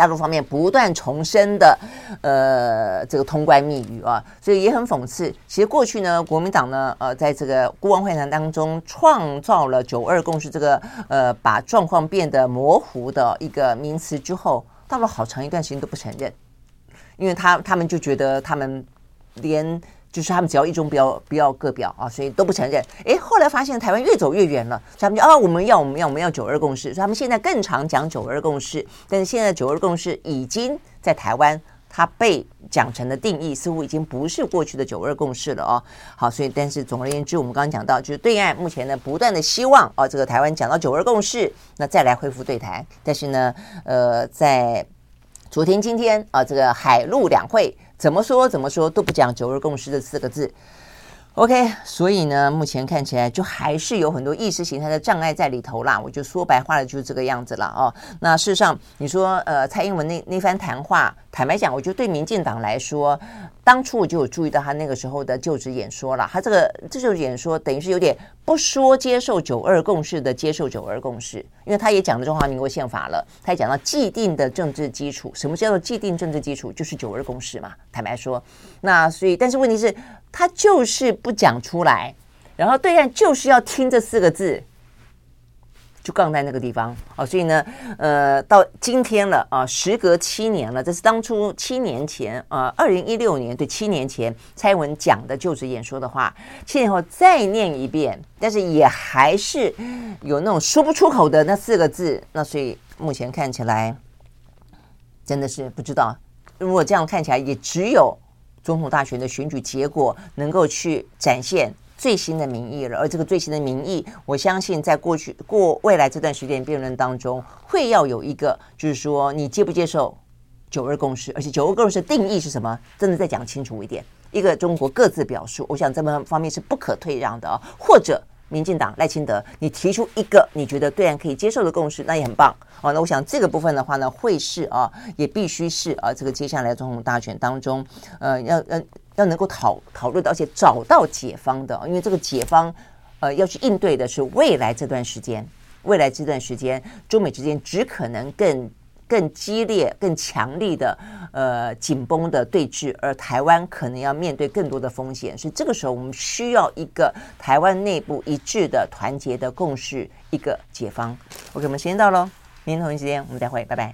大陆方面不断重申的，呃，这个通关密语啊，所以也很讽刺。其实过去呢，国民党呢，呃，在这个国安会谈当中创造了“九二共识”这个呃，把状况变得模糊的一个名词之后，到了好长一段时间都不承认，因为他他们就觉得他们连。就是他们只要一中不要不要各表啊，所以都不承认。诶，后来发现台湾越走越远了，所以他们就啊，我们要我们要我们要九二共识，所以他们现在更常讲九二共识。但是现在九二共识已经在台湾，它被讲成的定义似乎已经不是过去的九二共识了哦。好，所以但是总而言之，我们刚刚讲到，就是对岸目前呢不断的希望啊，这个台湾讲到九二共识，那再来恢复对台。但是呢，呃，在昨天今天啊，这个海陆两会。怎么说怎么说都不讲“九二共识”这四个字，OK，所以呢，目前看起来就还是有很多意识形态的障碍在里头啦。我就说白话了，就是这个样子了哦。那事实上，你说呃，蔡英文那那番谈话，坦白讲，我觉得对民进党来说。当初我就有注意到他那个时候的就职演说了，他这个这就演说等于是有点不说接受九二共识的接受九二共识，因为他也讲了中华民国宪法了，他也讲到既定的政治基础，什么叫做既定政治基础？就是九二共识嘛。坦白说，那所以但是问题是，他就是不讲出来，然后对岸就是要听这四个字。就杠在那个地方哦，所以呢，呃，到今天了啊，时隔七年了，这是当初七年前啊，二零一六年对七年前蔡文讲的就职演说的话，七年后再念一遍，但是也还是有那种说不出口的那四个字，那所以目前看起来真的是不知道，如果这样看起来，也只有总统大选的选举结果能够去展现最新的民意了。而这个最新的民意，我相信在过去过未来这段时间辩论当中，会要有一个，就是说你接不接受九二共识，而且九二共识的定义是什么？真的再讲清楚一点。一个中国各自表述，我想这么方面是不可退让的啊，或者。民进党赖清德，你提出一个你觉得对岸可以接受的共识，那也很棒哦。那我想这个部分的话呢，会是啊，也必须是啊，这个接下来总统大选当中，呃，要要要能够讨讨论到，而且找到解方的，因为这个解方，呃，要去应对的是未来这段时间，未来这段时间，中美之间只可能更。更激烈、更强力的呃紧绷的对峙，而台湾可能要面对更多的风险，所以这个时候我们需要一个台湾内部一致的团结的共识，一个解方。OK，我们时间到喽，明天同一时间我们再会，拜拜。